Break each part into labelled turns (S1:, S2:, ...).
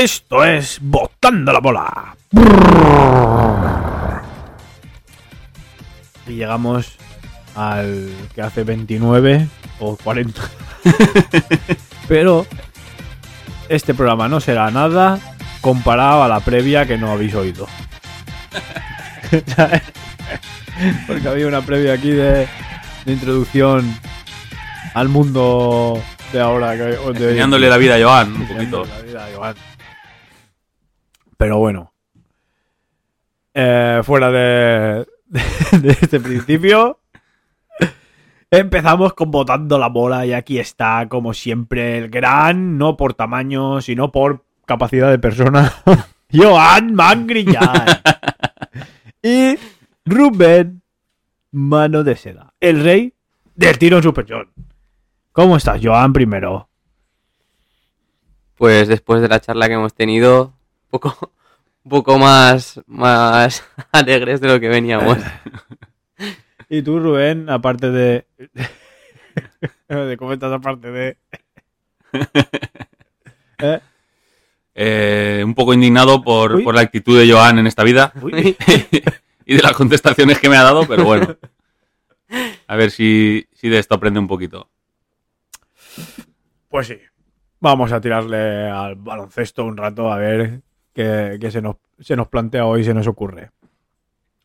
S1: Esto es Botando la Bola. Y llegamos al que hace 29 o 40. Pero este programa no será nada comparado a la previa que no habéis oído. Porque había una previa aquí de, de introducción al mundo de ahora. Que, de
S2: Enseñándole la vida a Joan, un poquito.
S1: la vida a Joan. Pero bueno. Eh, fuera de, de este principio. Empezamos con botando la bola y aquí está, como siempre, el gran, no por tamaño, sino por capacidad de persona, Joan Mangrillan. y Rubén, mano de seda, el rey del tiro en suspensión. ¿Cómo estás, Joan, primero?
S3: Pues después de la charla que hemos tenido, poco, un poco más, más alegres de lo que veníamos.
S1: Y tú, Rubén, aparte de. de ¿Cómo estás aparte de.? ¿Eh?
S2: Eh, un poco indignado por, por la actitud de Joan en esta vida y de las contestaciones que me ha dado, pero bueno. A ver si, si de esto aprende un poquito.
S1: pues sí. Vamos a tirarle al baloncesto un rato a ver qué se, nos, se nos plantea hoy, se nos ocurre.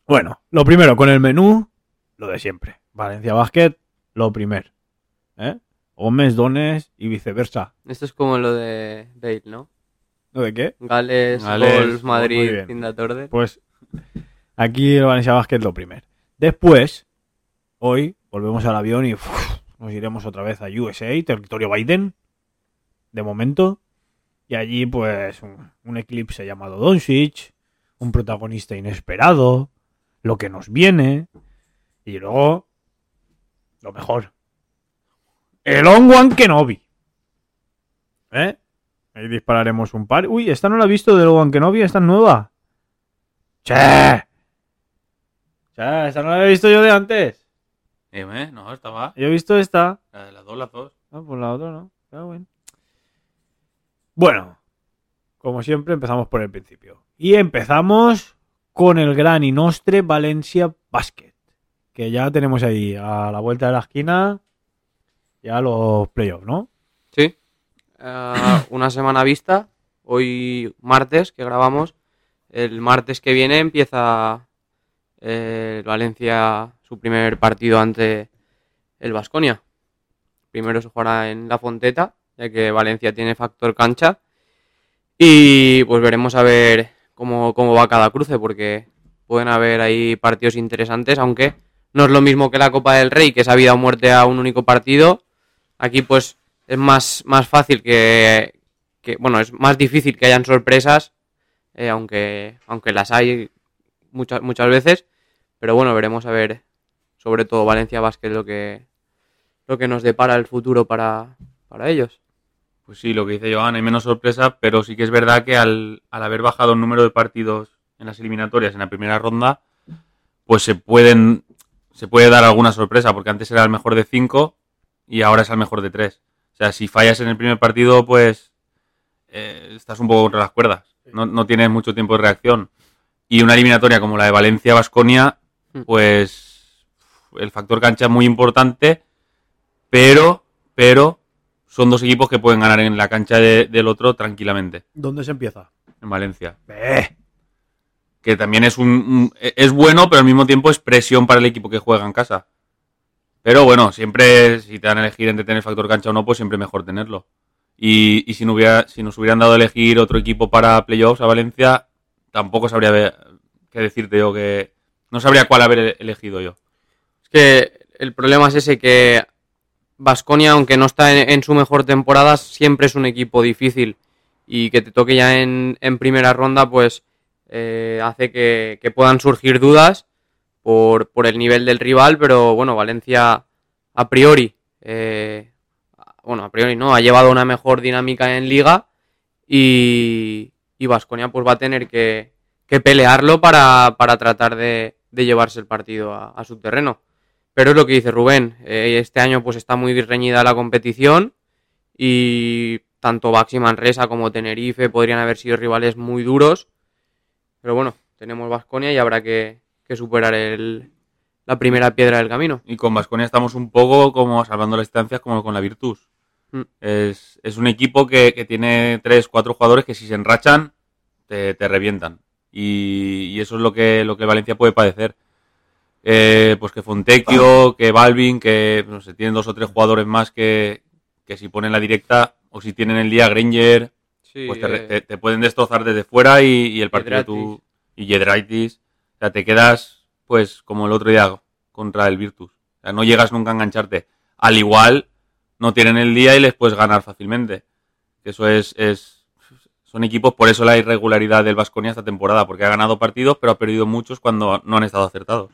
S1: Bueno, lo primero, con el menú, lo de siempre. Valencia Basket, lo primero. ¿Eh? Homes, dones y viceversa.
S3: Esto es como lo de Bale, ¿no?
S1: ¿No de qué?
S3: Gales,
S2: Gales,
S3: Gols, Madrid, Order.
S1: Pues aquí el Valencia Basket lo primero. Después, hoy volvemos al avión y nos iremos otra vez a USA, territorio Biden, de momento. Y allí, pues, un, un eclipse llamado Doncic, un protagonista inesperado, lo que nos viene, y luego, lo mejor, el One Kenobi. ¿Eh? Ahí dispararemos un par. Uy, esta no la he visto del One Kenobi, esta es nueva. ¡Che! ¡Che! Esta no la he visto yo de antes.
S2: Eh, no, estaba.
S1: Yo he visto esta.
S2: La de las dos, las dos.
S1: Ah, pues la otra no. Pero bueno. Bueno, como siempre, empezamos por el principio. Y empezamos con el gran Inostre Valencia Basket. Que ya tenemos ahí a la vuelta de la esquina. Ya los playoffs, ¿no?
S3: Sí. Eh, una semana vista. Hoy martes que grabamos. El martes que viene empieza eh, el Valencia su primer partido ante el Vasconia. Primero se jugará en la Fonteta, ya que Valencia tiene factor cancha. Y pues veremos a ver cómo, cómo va cada cruce, porque pueden haber ahí partidos interesantes, aunque no es lo mismo que la Copa del Rey, que es a vida o muerte a un único partido. Aquí pues es más, más fácil que, bueno, es más difícil que hayan sorpresas, eh, aunque, aunque las hay muchas, muchas veces. Pero bueno, veremos a ver, sobre todo Valencia Basket, lo que, lo que nos depara el futuro para, para ellos.
S2: Pues sí, lo que dice Joan, hay menos sorpresa, pero sí que es verdad que al, al haber bajado el número de partidos en las eliminatorias en la primera ronda, pues se pueden se puede dar alguna sorpresa, porque antes era el mejor de cinco y ahora es el mejor de tres. O sea, si fallas en el primer partido, pues eh, estás un poco contra las cuerdas. No, no tienes mucho tiempo de reacción. Y una eliminatoria como la de Valencia-Basconia,
S3: Mm.
S2: pues el factor cancha es muy importante, pero, pero son dos equipos que pueden ganar en la cancha de- del otro tranquilamente,
S1: ¿Dónde se empieza?
S2: en Valencia.
S1: ¡Eh!
S2: Que también es un, un- es bueno, pero al mismo tiempo es presión para el equipo que juega en casa. Pero bueno, siempre, si te dan a elegir entre tener factor cancha o no, pues siempre mejor tenerlo. Y, y si, no hubiera, si nos hubieran dado a elegir otro equipo para playoffs a Valencia, tampoco sabría qué decirte yo que... No sabría cuál haber elegido yo.
S3: Es que el problema es ese que Vasconia, aunque no está en, su mejor temporada, siempre es un equipo difícil. Y que te toque ya en, primera ronda, pues eh, hace que, puedan surgir dudas por, el nivel del rival. Pero bueno, Valencia a priori, eh, bueno, a priori no, ha llevado una mejor dinámica en liga. Y, y Vasconia pues va a tener que, pelearlo para, tratar de, llevarse el partido a su terreno. Pero es lo que dice Rubén. eh, este año pues está muy reñida la competición y tanto Baxi Manresa como Tenerife podrían haber sido rivales muy duros. Pero bueno, tenemos Vasconia y habrá que, que superar el, la primera piedra del camino.
S2: Y con Vasconia estamos un poco como salvando las distancias como con la Virtus.
S3: Mm.
S2: Es, es un equipo que, que tiene tres, cuatro jugadores que si se enrachan te, te revientan. Y, y eso es lo que, lo que Valencia puede padecer. Eh, pues que Fontecchio, que Balvin, que no sé, tienen dos o tres jugadores más que, que si ponen la directa o si tienen el día Granger,
S3: Sí,
S2: pues te,
S3: eh,
S2: te- te pueden destrozar desde fuera y, y el partido tú y Yedraitis, o sea, te quedas pues como el otro día contra el Virtus. O sea, no llegas nunca a engancharte. Al igual no tienen el día y les puedes ganar fácilmente. Que eso es, es son equipos, por eso la irregularidad del Vasconia esta temporada, porque ha ganado partidos, pero ha perdido muchos cuando no han estado acertados.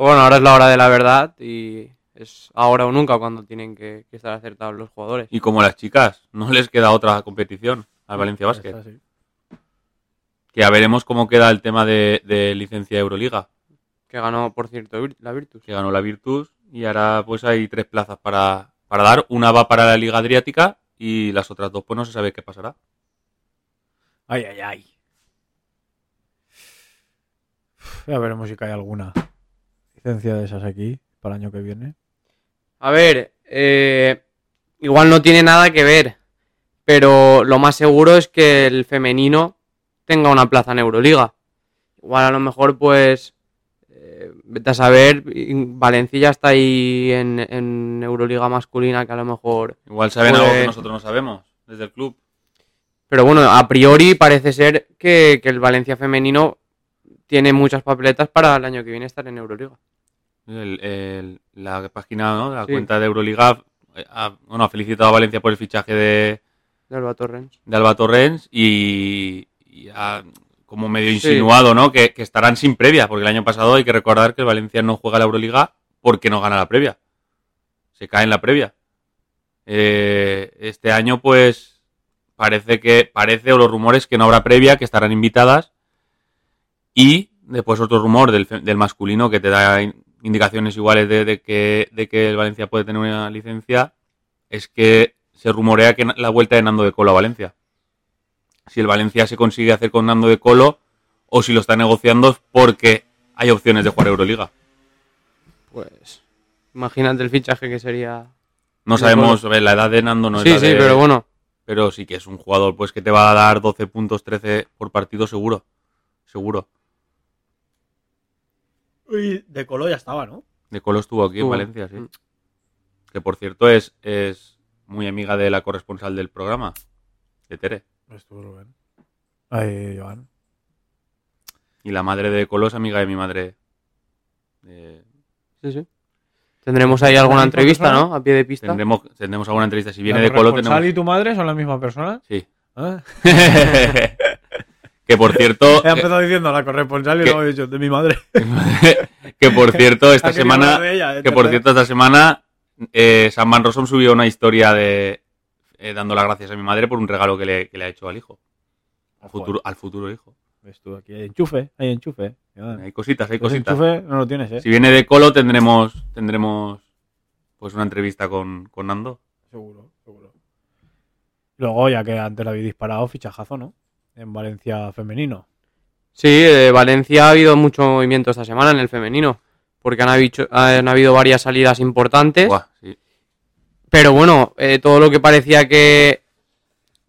S3: Pues bueno, ahora es la hora de la verdad y es ahora o nunca cuando tienen que, que estar acertados los jugadores.
S2: Y como las chicas, no les queda otra competición al Valencia Basket. Que ya veremos cómo queda el tema de, de licencia de Euroliga.
S3: Que ganó, por cierto, la Virtus.
S2: que ganó la Virtus y ahora pues hay tres plazas para, para dar. Una va para la Liga Adriática y las otras dos pues no se sabe qué pasará.
S1: Ay, ay, ay. Ya veremos si cae alguna licencia de esas aquí para el año que viene.
S3: A ver, eh, igual no tiene nada que ver, pero lo más seguro es que el femenino tenga una plaza en Euroliga. Igual a lo mejor, pues, eh, vete a saber, Valencia ya está ahí en, en Euroliga masculina, que a lo mejor...
S2: Igual saben algo que nosotros no sabemos desde el club.
S3: Pero bueno, a priori parece ser que, que el Valencia femenino tiene muchas papeletas para el año que viene estar en Euroliga.
S2: El- el- la página, ¿no? la
S3: Sí.
S2: cuenta de Euroliga eh, ha, bueno, ha felicitado a Valencia por el fichaje de,
S3: De Alba Torrens.
S2: de Alba Torrens y, y ha como medio
S3: Sí.
S2: insinuado ¿no? Que, que estarán sin previa, porque el año pasado hay que recordar que el Valencia no juega la Euroliga porque no gana la previa. Se cae en la previa. Eh, este año, pues, parece que, parece, o los rumores que no habrá previa, que estarán invitadas. Y después otro rumor del, del masculino que te da indicaciones iguales de, de que, de que el Valencia puede tener una licencia, es que se rumorea que la vuelta de Nando de Colo a Valencia. Si el Valencia se consigue hacer con Nando de Colo o si lo está negociando es porque hay opciones de jugar Euroliga.
S3: Pues imagínate el fichaje que sería...
S2: No sabemos, ver, la edad de Nando no es
S3: sí,
S2: la
S3: sí,
S2: de-
S3: pero bueno.
S2: pero sí que es un jugador pues que te va a dar 12 puntos, 13 por partido seguro. Seguro.
S1: De Colo ya estaba, ¿no?
S2: De Colo estuvo aquí
S3: Estuvo.
S2: en Valencia, sí.
S3: Mm.
S2: Que por cierto es, es muy amiga de la corresponsal del programa, de Tere.
S1: Estuvo Rubén. Ay, Joan.
S2: Y la madre de Colo es amiga de mi madre.
S3: Sí, sí. Tendremos ahí alguna entrevista,
S1: persona?
S3: ¿no? A pie de pista.
S2: Tendremos, tendremos alguna entrevista. Si viene
S1: ¿La
S2: de Colo,
S1: corresponsal
S2: tenemos.
S1: y tu madre son la misma persona?
S2: Sí.
S1: ¿Ah?
S2: que por cierto.
S1: He empezado diciendo la corresponsal y
S2: ¿Qué?
S1: luego he dicho de mi madre.
S2: que por cierto, esta semana.
S1: ella, ¿eh?
S2: Que por cierto, esta semana eh, San Van Rossum subió una historia de eh, dando las gracias a mi madre por un regalo que le, que le ha hecho al hijo. Al futuro, al futuro hijo.
S1: Ves tú, aquí hay enchufe, hay enchufe.
S2: Hay cositas, hay cositas.
S1: enchufe no lo tienes, ¿eh?
S2: Si viene de Colo tendremos tendremos pues una entrevista con, con Nando.
S1: Seguro, seguro. Luego, ya que antes lo habéis disparado, fichajazo, ¿no? En Valencia femenino.
S3: Sí, de Valencia ha habido mucho movimiento esta semana en el femenino. Porque han habido, han habido varias salidas importantes.
S2: Buah, sí.
S3: Pero bueno, eh, todo lo que parecía que.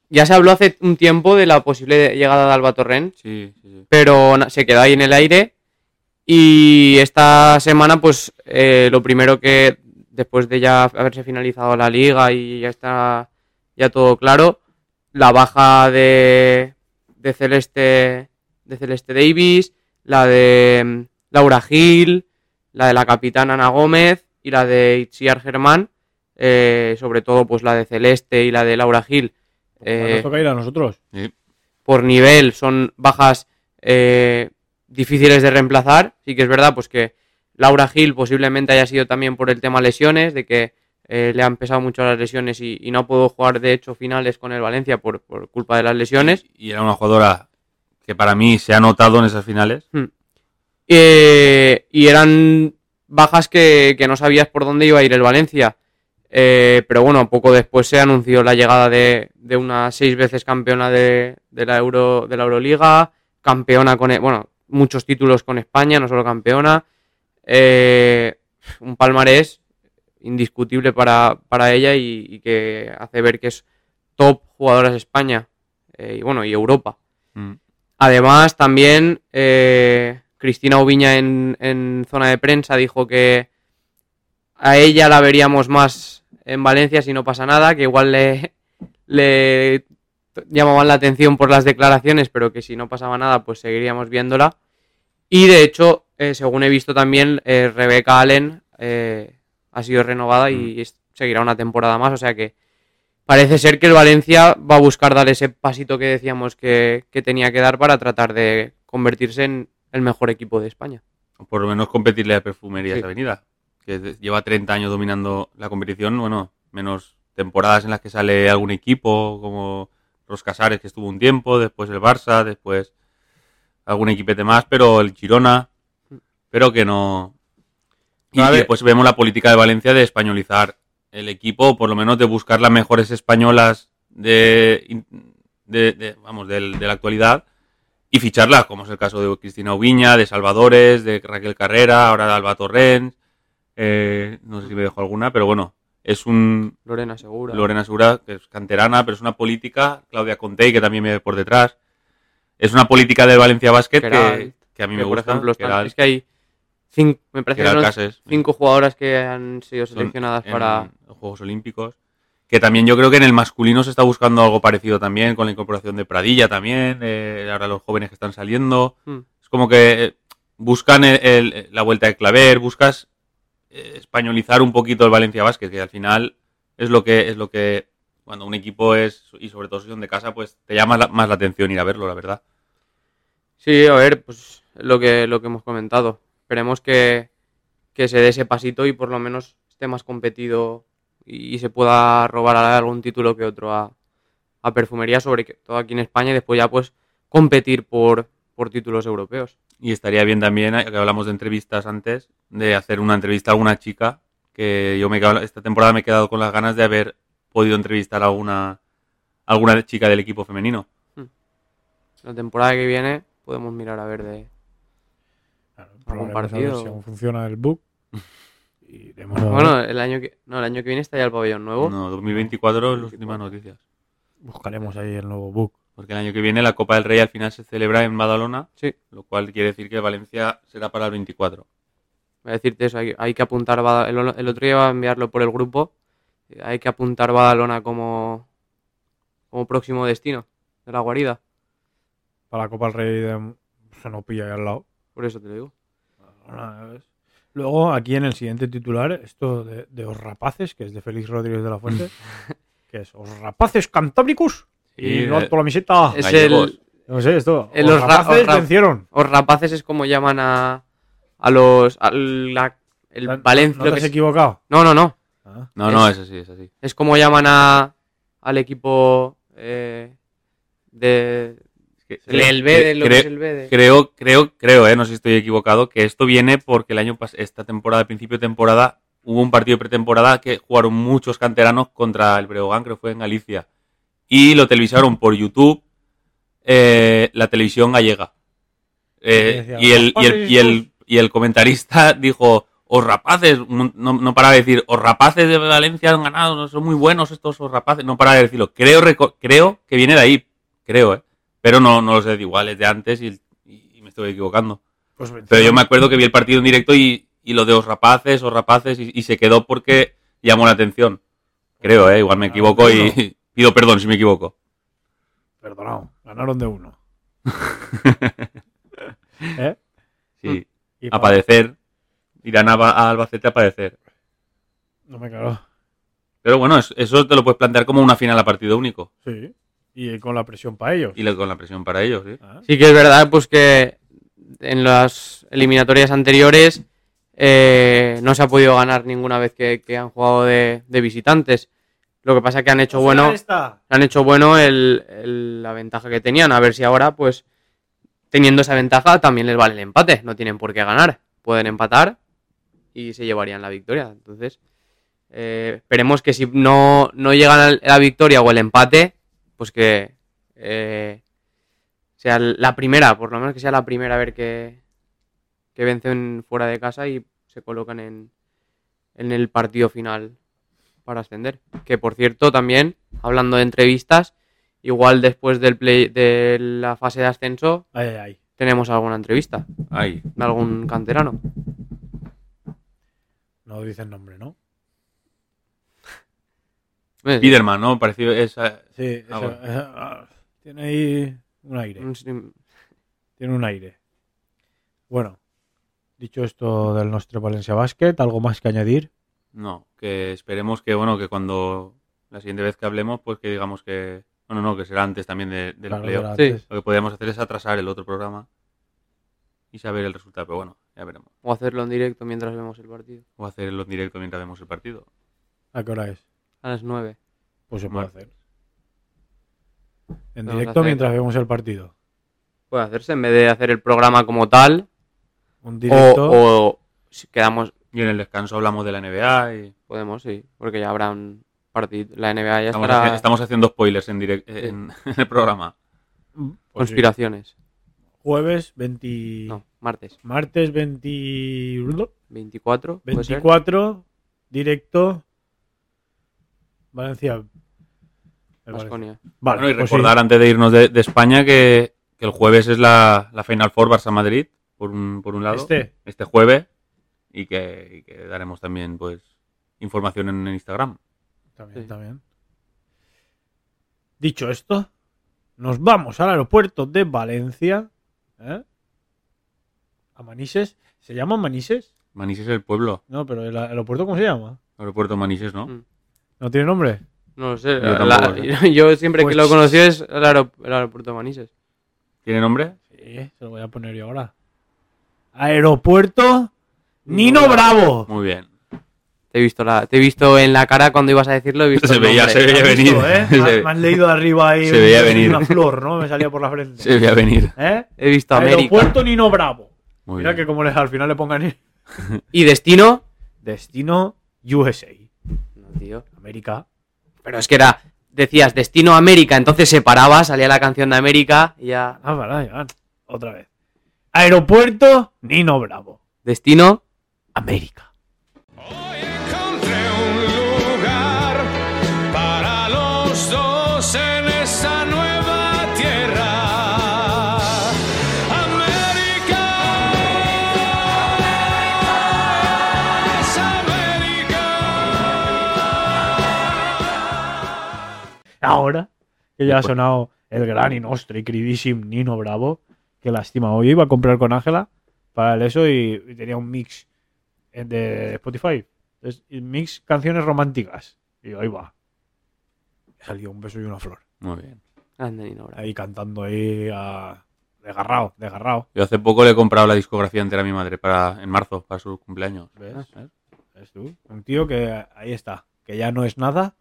S3: Ya se habló hace un tiempo de la posible llegada de Alba Torrent.
S2: Sí, sí, sí.
S3: pero se quedó ahí en el aire. Y esta semana, pues eh, lo primero que, después de ya haberse finalizado la liga y ya está ya todo claro, la baja de, de Celeste de Celeste Davis, la de mm, Laura Gil, la de la capitana Ana Gómez y la de Itziar Germán, eh, sobre todo pues la de Celeste y la de Laura Gil. eh,
S1: Nos toca ir a nosotros.
S2: Sí.
S3: por nivel son bajas eh, difíciles de reemplazar. Sí que es verdad, pues que Laura Gil posiblemente haya sido también por el tema lesiones, de que eh, le han pesado mucho las lesiones y, y no pudo jugar de hecho finales con el Valencia por, por culpa de las lesiones.
S2: Y era una jugadora que para mí se ha notado en esas finales.
S3: Eh, y eran bajas que, que no sabías por dónde iba a ir el Valencia. Eh, pero bueno, poco después se anunció la llegada de, de una seis veces campeona de, de la Euro, de la Euroliga, campeona con, e- bueno, muchos títulos con España, no solo campeona. Eh, un palmarés indiscutible para, para ella y, y que hace ver que es top jugadoras de España eh, y bueno, y Europa.
S2: Mm.
S3: Además, también eh, Cristina Oviña en, en zona de prensa dijo que a ella la veríamos más en Valencia si no pasa nada, que igual le, le llamaban la atención por las declaraciones, pero que si no pasaba nada, pues seguiríamos viéndola. Y de hecho, eh, según he visto también, Rebeca Allen eh, ha sido renovada y es- seguirá una temporada más, o sea que parece ser que el Valencia va a buscar dar ese pasito que decíamos que, que tenía que dar para tratar de convertirse en el mejor equipo de España.
S2: O por lo menos competirle a Perfumerías
S3: Sí.
S2: Avenida, que lleva 30 años dominando la competición, bueno, menos temporadas en las que sale algún equipo, como los Casares, que estuvo un tiempo, después el Barça, después algún equipete más, pero el Girona, pero que no... Y, después vemos la política de Valencia de españolizar el equipo, o por lo menos de buscar las mejores españolas de, de, de- vamos, del- de la actualidad y ficharlas, como es el caso de Cristina Oviña, de Salvadores, de Raquel Carrera, ahora de Alba Torrens. eh, no sé si me dejo alguna, pero bueno, es un
S3: Lorena Segura.
S2: Lorena Sura, que es canterana, pero es una política, Claudia Contey, que también me ve por detrás. Es una política del Valencia Basket que, a mí me
S3: por
S2: gusta.
S3: ejemplo, están-
S2: Queralt,
S3: es que hay cinco, me parece que
S2: Cases,
S3: cinco jugadoras que han sido seleccionadas para...
S2: los Juegos Olímpicos. Que también yo creo que en el masculino se está buscando algo parecido también, con la incorporación de Pradilla también, eh, ahora los jóvenes que están saliendo.
S3: Hmm.
S2: Es como que eh, buscan el- el- la vuelta de Claver, buscas eh, españolizar un poquito el Valencia Basket, que al final es lo que es lo que cuando un equipo es y sobre todo si son de casa, pues te llama la- más la atención ir a verlo, la verdad.
S3: Sí, a ver, pues lo que, lo que hemos comentado. Esperemos que, que se dé ese pasito y por lo menos esté más competido y, se pueda robar algún título que otro a, a perfumería, sobre todo aquí en España y después ya pues competir por, por títulos europeos.
S2: Y estaría bien también, eh, que hablamos de entrevistas antes, de hacer una entrevista a alguna chica, que yo me esta temporada me he quedado con las ganas de haber podido entrevistar a alguna, alguna chica del equipo femenino.
S3: La temporada que viene podemos mirar a ver de...
S1: Claro,
S3: Algún
S1: probaremos a ver
S3: partido.
S1: si aún funciona el book. Y iremos a ver.
S3: Bueno, el año que, no, el año que viene está ya el pabellón nuevo.
S2: No, 2024 es las últimas noticias.
S1: buscaremos ahí el nuevo book.
S2: Porque el año que viene la Copa del Rey al final se celebra en Badalona,
S3: Sí.
S2: lo cual quiere decir que Valencia será para el 24.
S3: Voy a decirte eso, hay, hay que apuntar, Bada- el, el otro día iba a enviarlo por el grupo, eh, hay que apuntar Badalona como, como próximo destino de la guarida,
S1: Para la Copa del Rey de... se nos pilla ahí al lado.
S3: por eso te lo digo.
S1: Luego, aquí en el siguiente titular, esto de, de Os Rapaces, que es de Félix Rodríguez de la Fuente, que es Os Rapaces Cantábricos y no
S2: eh,
S1: alto la miseta.
S3: Es el,
S1: No sé, esto.
S3: el
S1: Os
S3: Os Ra-
S1: Rapaces
S3: Ra-
S1: vencieron.
S3: Os rapaces es como llaman a, a los... a la- el
S1: ¿No-
S3: Valencia...
S1: ¿No te has equivocado?
S3: no, no, no.
S1: Ah.
S2: No, no,
S3: Es-
S2: es así, es así.
S3: Es como llaman a, al equipo eh, de... El, el B de lo que
S2: Creo-
S3: es el B de...
S2: Creo, creo, creo, eh, no sé si estoy equivocado, que esto viene porque el año esta temporada, principio de temporada, hubo un partido de pretemporada que jugaron muchos canteranos contra el Breogán, creo que fue en Galicia. Y lo televisaron por YouTube, eh, la televisión gallega. Eh, y, el, y, el, y,
S1: "Rapaces
S2: el, y el comentarista dijo, os rapaces, no, para de decir, os rapaces de Valencia han ganado, no son muy buenos estos os rapaces, no para de decirlo. Creo, creo que viene de ahí, creo, eh. Pero no, no lo sé, igual es de antes y, me estoy equivocando.
S1: Pues
S2: Pero yo me acuerdo que vi el partido en directo y, y lo de os rapaces, os rapaces, y, y se quedó porque llamó la atención. Creo, eh, igual me equivoco y pido perdón si me equivoco.
S1: Perdonado, ganaron de uno. ¿Eh?
S2: Sí,
S1: Y
S2: a
S1: pa-
S2: padecer. Irán a, a Albacete a padecer.
S1: No me claro.
S2: Pero bueno, es- eso te lo puedes plantear como una final a partido único.
S1: Sí. Y con la presión para ellos.
S2: Y con la presión para ellos, ¿sí?
S1: Ah.
S3: Sí que es verdad, pues que en las eliminatorias anteriores eh, no se ha podido ganar ninguna vez que, que han jugado de, de visitantes. Lo que pasa es que han hecho
S1: ¿Cómo
S3: bueno, han hecho bueno el- el- la ventaja que tenían. A ver si ahora, pues, teniendo esa ventaja, también les vale el empate. No tienen por qué ganar. Pueden empatar y se llevarían la victoria. Entonces, eh, esperemos que si no, no llegan a la victoria o el empate, pues que eh, sea la primera, por lo menos que sea la primera a ver que, que vencen fuera de casa y se colocan en, en el partido final para ascender. Que por cierto, también, hablando de entrevistas, igual después del play, de la fase de ascenso,
S1: Ay, ay, ay.
S3: tenemos alguna entrevista de algún canterano.
S1: No dicen nombre, ¿no?
S2: Spiderman, ¿no? Parecido esa.
S1: Sí,
S2: Ah, bueno.
S1: ah, tiene ahí un aire.
S3: un stream-
S1: Tiene un aire. Bueno, dicho esto del nuestro Valencia Basket, ¿algo más que añadir?
S2: No, que esperemos que, bueno, que cuando la siguiente vez que hablemos, pues que digamos que. Bueno, no, que será antes también de, del
S1: Claro,
S2: playoff.
S3: Sí.
S2: Lo que podríamos hacer es atrasar el otro programa y saber el resultado, pero bueno, ya veremos.
S3: O hacerlo en directo mientras vemos el partido.
S2: O hacerlo en directo mientras vemos el partido.
S1: ¿A qué hora es?
S3: A las 9.
S1: Pues se puede hacer. En
S3: Vamos a
S1: directo
S3: hacer-
S1: mientras vemos el partido.
S3: Puede hacerse en vez de hacer el programa como tal.
S1: Un
S3: O,
S1: directo.
S3: o si quedamos,
S2: Y en el descanso hablamos de la NBA y
S3: podemos, sí. Porque ya habrá un partido. La NBA ya
S2: estamos,
S3: estará.
S2: haci- estamos haciendo spoilers en, direct- en, en el programa.
S1: Pues sí.
S3: Conspiraciones.
S1: Jueves 20...
S3: No, martes.
S1: Martes 20...
S3: 24. puede ser.
S1: 24, directo. Valencia. Vale,
S2: bueno, y
S1: pues sí.
S2: recordar antes de irnos de, de España que, que el jueves es la, la Final Four Barça-Madrid, por un, por un lado.
S1: Este.
S2: este jueves y que, y que daremos también pues información en Instagram.
S1: También,
S3: Sí.
S1: también. Dicho esto, nos vamos al aeropuerto de Valencia. ¿eh? A Manises. ¿Se llama Manises?
S2: Manises es el pueblo,
S1: No, pero el aeropuerto, ¿cómo se llama?
S2: aeropuerto Manises, ¿no?
S3: Mm.
S1: ¿No tiene nombre?
S3: No lo sé.
S2: Yo
S3: la-
S2: tampoco
S3: yo siempre
S1: Pues-
S3: que lo conocí es el, aerop- el aeropuerto de Manises.
S2: ¿Tiene nombre?
S1: Sí, se lo voy a poner yo ahora. Aeropuerto Nino Bravo.
S2: Muy bien.
S3: Te he visto, la, te he visto en la cara cuando ibas a decirlo. He visto
S2: Se veía, se veía
S1: ¿Has
S2: venir.
S1: visto, eh?
S2: Se-
S1: Me has- me has leído de arriba ahí
S2: se veía venir.
S1: una flor, ¿no? Me salía por la frente.
S2: Se veía venir.
S1: ¿Eh?
S3: He visto América.
S1: Aeropuerto Nino Bravo.
S2: Muy
S1: Mira
S2: bien.
S1: que como les, al final le pongan
S3: ¿Y destino?
S1: destino USA.
S3: No, tío.
S1: América.
S3: Pero es que era. Decías destino América, entonces se paraba, salía la canción de América y ya.
S1: Ah, vale, ya. Otra vez. Aeropuerto Nino Bravo.
S3: Destino América.
S1: Ahora que ya ha sonado el gran y nostro y queridísimo Nino Bravo, que lástima hoy iba a comprar con Ángela para el eso y, y tenía un mix eh, de Spotify. Entonces, mix canciones románticas. Y ahí va. Salió un beso y una flor.
S2: Muy bien.
S3: Grande Nino Bravo.
S1: Ahí cantando ahí a... desgarrado, desgarrado.
S2: Yo hace poco le he comprado la discografía entera a mi madre para en marzo, para su cumpleaños.
S1: ¿Ves?
S2: ¿Eh?
S1: ¿Ves tú? Un tío que ahí está. Que ya no es nada.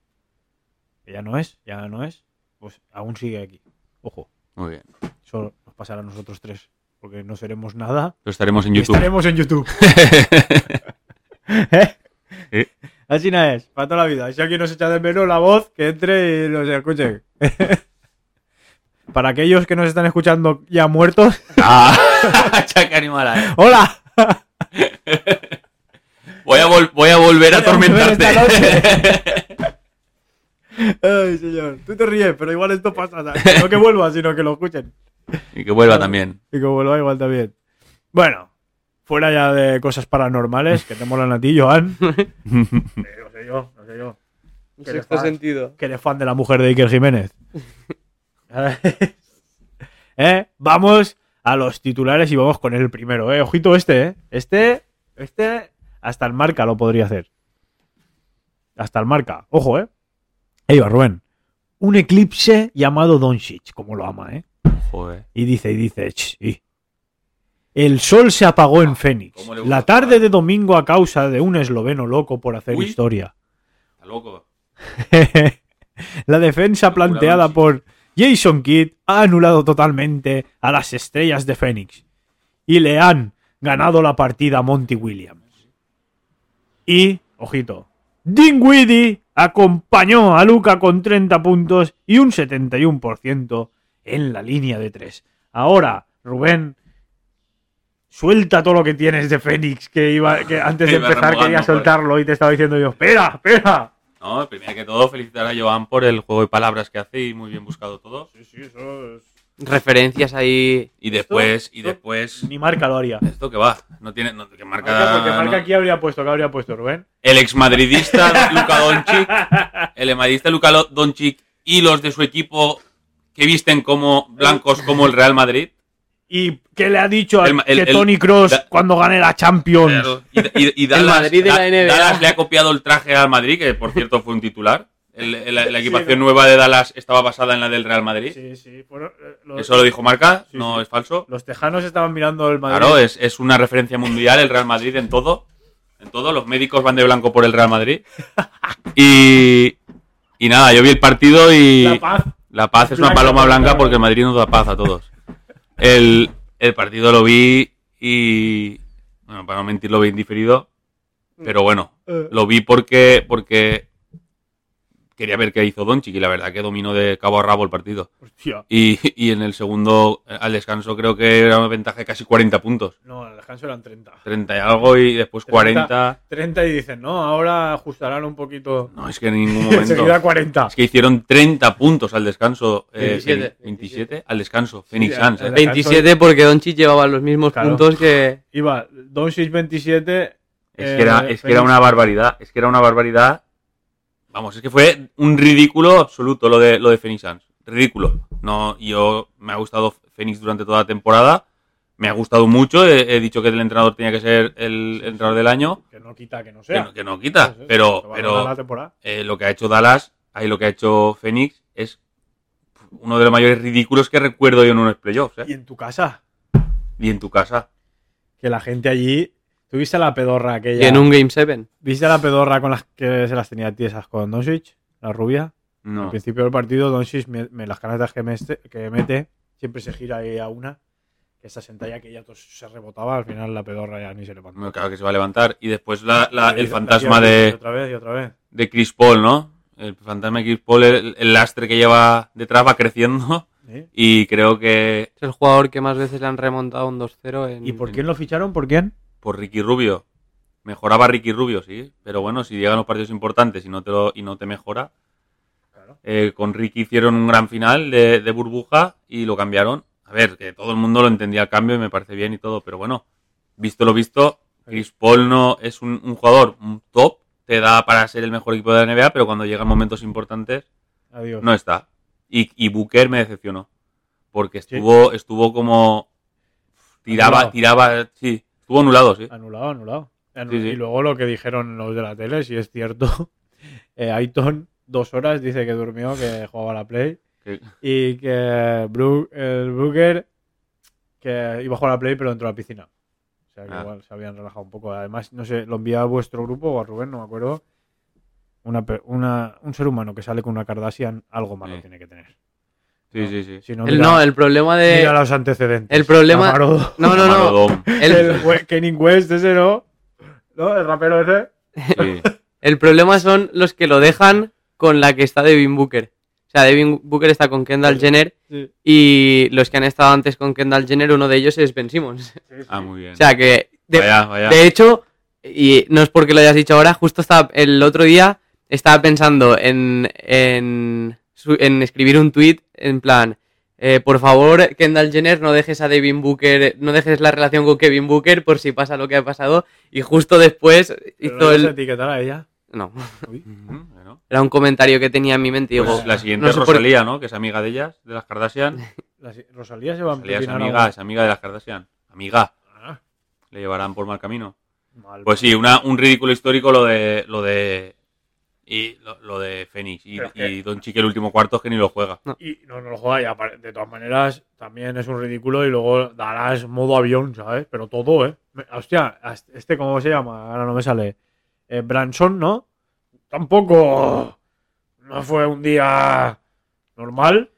S1: Que ya no es, ya no es. Pues aún sigue aquí. Ojo.
S2: Muy bien.
S1: Eso nos pasará a nosotros tres. Porque no seremos nada.
S2: Lo estaremos en YouTube.
S1: estaremos en YouTube. ¿Eh?
S2: Sí.
S1: Así no es, para toda la vida. Si alguien nos echa de menos la voz, que entre y nos escuche. para aquellos que nos están escuchando ya muertos,
S2: ¡Ah! Qué animala, eh.
S1: ¡Hola!
S2: Voy a, voy a volver a atormentarte.
S1: Ay, señor. Tú te ríes, pero igual esto pasa. ¿sabes? No que vuelva, sino que lo escuchen.
S2: y que vuelva también.
S1: Y que vuelva igual también. Bueno, fuera ya de cosas paranormales que te molan a ti, Joan. Eh, no sé yo, no sé yo. ¿Qué le
S3: Sexto
S1: pasa?
S3: sentido.
S1: que eres fan de la mujer de Iker Jiménez. ¿Eh? Vamos a los titulares y vamos con el primero, ¿eh? Ojito este, ¿eh? Este, este, hasta el marca lo podría hacer. Hasta el marca. Ojo, ¿eh? Ahí va, Rubén. Un eclipse llamado Doncic, como lo ama, ¿eh?
S2: Joder.
S1: Y dice, y dice. El sol se apagó en Fénix.
S2: ¿Cómo le gusta
S1: La tarde de domingo a causa de un esloveno loco por hacer
S2: Uy.
S1: historia.
S2: Está loco.
S1: la defensa planteada por Jason Kidd ha anulado totalmente a las estrellas de Phoenix y le han ganado la partida a Monty Williams. Y, ojito, Dinwiddie acompañó a Luca con 30 puntos y un 71% en la línea de 3. Ahora, Rubén, suelta todo lo que tienes de Fénix, que iba que antes de empezar quería
S2: joder.
S1: soltarlo y te estaba diciendo yo, espera, espera.
S2: No, primero que todo, felicitar a Joan por el juego de palabras que hace y muy bien buscado todo.
S1: Sí, sí, eso es...
S3: Referencias ahí.
S2: Y después, y
S1: esto-
S2: después.
S1: Ni marca lo haría.
S2: Esto que va, no tiene. No, que marca,
S1: Marca, porque marca
S2: no-
S1: aquí habría puesto, ¿qué habría puesto, Rubén?
S2: El exmadridista Luka Doncic, el exmadridista Luka Lo- Doncic y los de su equipo que visten como blancos como el Real Madrid.
S1: ¿Y qué le ha dicho a
S2: El- el-
S1: que
S2: el-
S1: Tony Cross
S2: da-
S1: cuando gane la Champions?
S2: Claro. Y, y- y Dallas,
S3: Madrid de la NBA.
S2: Dallas le ha copiado el traje al Madrid, que por cierto fue un titular. El- el- la equipación
S1: Sí, no.
S2: nueva de Dallas estaba basada en la del Real Madrid.
S1: Sí, sí. eh, los,
S2: Eso lo dijo Marca,
S1: Sí,
S2: no
S1: sí.
S2: es falso.
S1: los tejanos estaban mirando el Madrid.
S2: Claro, es, es una referencia mundial el Real Madrid en todo. En todo, los médicos van de blanco por el Real Madrid. Y, y nada, yo vi el partido y...
S1: La paz.
S2: La paz es una paloma blanca porque el Madrid nos da paz a todos. El, el partido lo vi y... Bueno, para no mentir, lo vi indiferido. Pero bueno,
S1: Eh,
S2: lo vi porque, porque quería ver qué hizo Doncic y la verdad que dominó de cabo a rabo el partido.
S1: hostia.
S2: Y, y en el segundo, eh, al descanso, creo que era una ventaja de casi 40 puntos.
S1: No, el descanso eran 30.
S2: 30 y algo y después 40.
S1: 30 y dicen, no, ahora ajustarán un poquito.
S2: No, es que en ningún momento.
S1: Enseguida 40.
S2: Es que hicieron 30 puntos al descanso. eh,
S3: 27.
S2: Phoenix- 27 al descanso. Phoenix
S1: Sí,
S2: Suns.
S1: al-
S2: eh.
S1: al-
S3: 27 porque Doncic llevaba los mismos
S1: Claro.
S3: puntos que.
S1: Iba Doncic 27.
S2: Es que, era,
S1: eh,
S2: es que era una barbaridad. Es que era una barbaridad. Vamos, es que fue un ridículo absoluto lo de, lo de Phoenix Suns. Ridículo. No, yo me ha gustado Phoenix durante toda la temporada. Me ha gustado mucho. He, he dicho que el entrenador tenía que ser el entrenador del año.
S1: Que no quita que no
S2: Que
S1: sea.
S2: no, que no quita.
S1: Eso es,
S2: Pero,
S1: que
S2: pero
S1: ganar la temporada.
S2: eh, lo que ha hecho Dallas, ahí lo que ha hecho Phoenix, es uno de los mayores ridículos que recuerdo yo en unos playoffs. ¿eh?
S1: Y en tu casa,
S2: Y en tu casa.
S1: que la gente allí. ¿Tuviste la pedorra
S3: y
S1: aquella?
S3: en un Game 7.
S1: ¿Viste la pedorra con las que se las tenía tiesas con Doncic? La rubia. Al
S2: No.
S1: principio del partido, Doncic, me, me- las canastas que, mete- que mete, siempre se gira ahí a una. Que esa sentalla que ya todo se rebotaba, al final la pedorra ya ni se levantó.
S2: No, Claro que se va a levantar. Y después la- el fantasma de,
S1: Otra vez y otra vez.
S2: de Chris Paul, ¿no? El fantasma de Chris Paul, el, el lastre que lleva detrás va creciendo.
S1: ¿sí?
S2: Y creo que
S3: Es el jugador que más veces le han remontado un 2-0 en.
S1: ¿Y por quién lo ficharon? ¿Por quién?
S2: Por Ricky Rubio. Mejoraba Ricky Rubio, sí. Pero bueno, si llegan los partidos importantes y no te, lo- y no te mejora.
S1: Claro.
S2: Eh, con Ricky hicieron un gran final de, de burbuja y lo cambiaron. A ver, que todo el mundo lo entendía el cambio y me parece bien y todo, pero bueno, visto lo visto, Chris Paul no es un, un jugador un top, te da para ser el mejor equipo de la NBA, pero cuando llegan momentos importantes
S1: Adiós.
S2: no está. Y, y Booker me decepcionó, porque estuvo, estuvo como tiraba, tiraba, sí, estuvo anulado, sí.
S1: Anulado, anulado. Anu-
S2: Sí, sí.
S1: Y luego lo que dijeron los de la tele, si es cierto. Eh, Aiton, dos horas, dice que durmió, que jugaba a la Play. Y que Bru- el Booker, que iba a jugar a la Play, pero entró a la piscina. O sea que
S2: Ah.
S1: igual se habían relajado un poco. Además, no sé, lo envía a vuestro grupo o a Rubén, no me acuerdo. Una- un ser humano que sale con una Kardashian, algo malo
S2: Sí.
S1: tiene que tener.
S2: Sí, sí, sí.
S1: Si no,
S3: El,
S1: mira,
S3: no, el problema de.
S1: mira los antecedentes.
S3: el problema- No, no, no. El,
S1: El Kanye West, ese no. ¿No? El rapero ese.
S2: sí.
S3: el problema son los que lo dejan con la que está Devin Booker. O sea, Devin Booker está con Kendall Jenner
S1: Sí.
S3: y los que han estado antes con Kendall Jenner, uno de ellos es Ben Simmons.
S2: Ah, muy bien.
S3: O sea que, de,
S2: vaya, vaya.
S3: de hecho, y no es porque lo hayas dicho ahora, justo estaba, el otro día estaba pensando en, en, en escribir un tweet en plan, eh, por favor, Kendall Jenner, no dejes a Devin Booker, no dejes la relación con Kevin Booker por si pasa lo que ha pasado. Y justo después
S1: Pero
S3: hizo
S1: no
S3: el...
S1: etiquetar a ella.
S3: No,
S1: Uy.
S2: Ujú, bueno.
S3: era un comentario que tenía en mi mente y digo,
S2: Pues la siguiente
S3: no
S2: es
S3: por-
S2: Rosalía, ¿no? Que es amiga de ellas, de las Kardashian.
S1: La- Rosalía se va a
S2: Rosalía es amiga, es amiga de las Kardashian. Amiga.
S1: Ah,
S2: Le llevarán por mal camino.
S1: mal.
S2: Pues sí, una, un ridículo histórico lo de lo de y lo, lo de Fénix y,
S1: es que-
S2: y Don Chique el último cuarto es que ni lo juega.
S1: Y no, no lo juega y de todas maneras también es un ridículo y luego darás modo avión, ¿sabes? Pero todo, ¿eh? Hostia, este, ¿cómo se llama? Ahora no me sale. Eh, Branson, ¿no? Tampoco. No fue un día normal.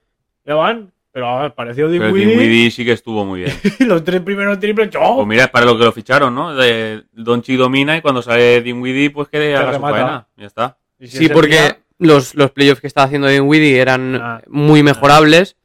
S1: Ya van. Pero a ver, pareció
S2: Pero
S1: Dinwiddie
S2: sí que estuvo muy bien.
S1: los tres primeros triples. ¡oh!
S2: Pues mira, es para lo que lo ficharon, ¿no? De Donchi domina y cuando sale Dinwiddie, pues que haga su faena. Ya está.
S1: Y si
S3: Sí, porque
S1: día-
S3: los, los playoffs que estaba haciendo Dinwiddie eran
S1: Ah.
S3: muy mejorables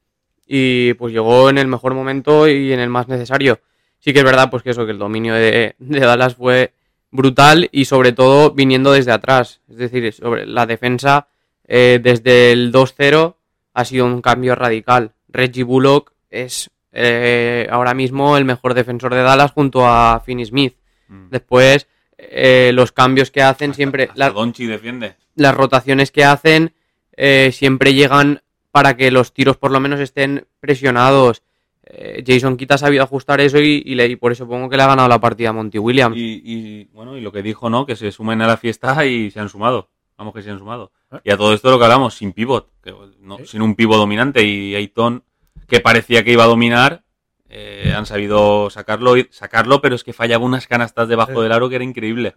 S3: y pues llegó en el mejor momento y en el más necesario. Sí que es verdad pues que eso, que el dominio de, de Dallas fue brutal y sobre todo viniendo desde atrás. Es decir, sobre la defensa eh, desde el 2-0 ha sido un cambio radical. Reggie Bullock es eh, ahora mismo el mejor defensor de Dallas junto a Finney Smith.
S2: Mm.
S3: Después, eh, los cambios que hacen siempre...
S2: Hasta
S3: la-
S2: Donchi defiende.
S3: las rotaciones que hacen eh, siempre llegan para que los tiros por lo menos estén presionados. Eh, Jason Kidd ha sabido ajustar eso y, y le- y por eso pongo que le ha ganado la partida a Monty Williams.
S2: Y, y, bueno, y lo que dijo, ¿no? Que se sumen a la fiesta y se han sumado. Vamos que se han sumado.
S1: ¿Eh?
S2: Y a todo esto lo que hablamos, sin pivot. que no-. Sin un pivot dominante. Y Ayton, que parecía que iba a dominar, eh, han sabido sacarlo, y- sacarlo, pero es que fallaba unas canastas debajo
S1: Sí.
S2: del aro que era increíble.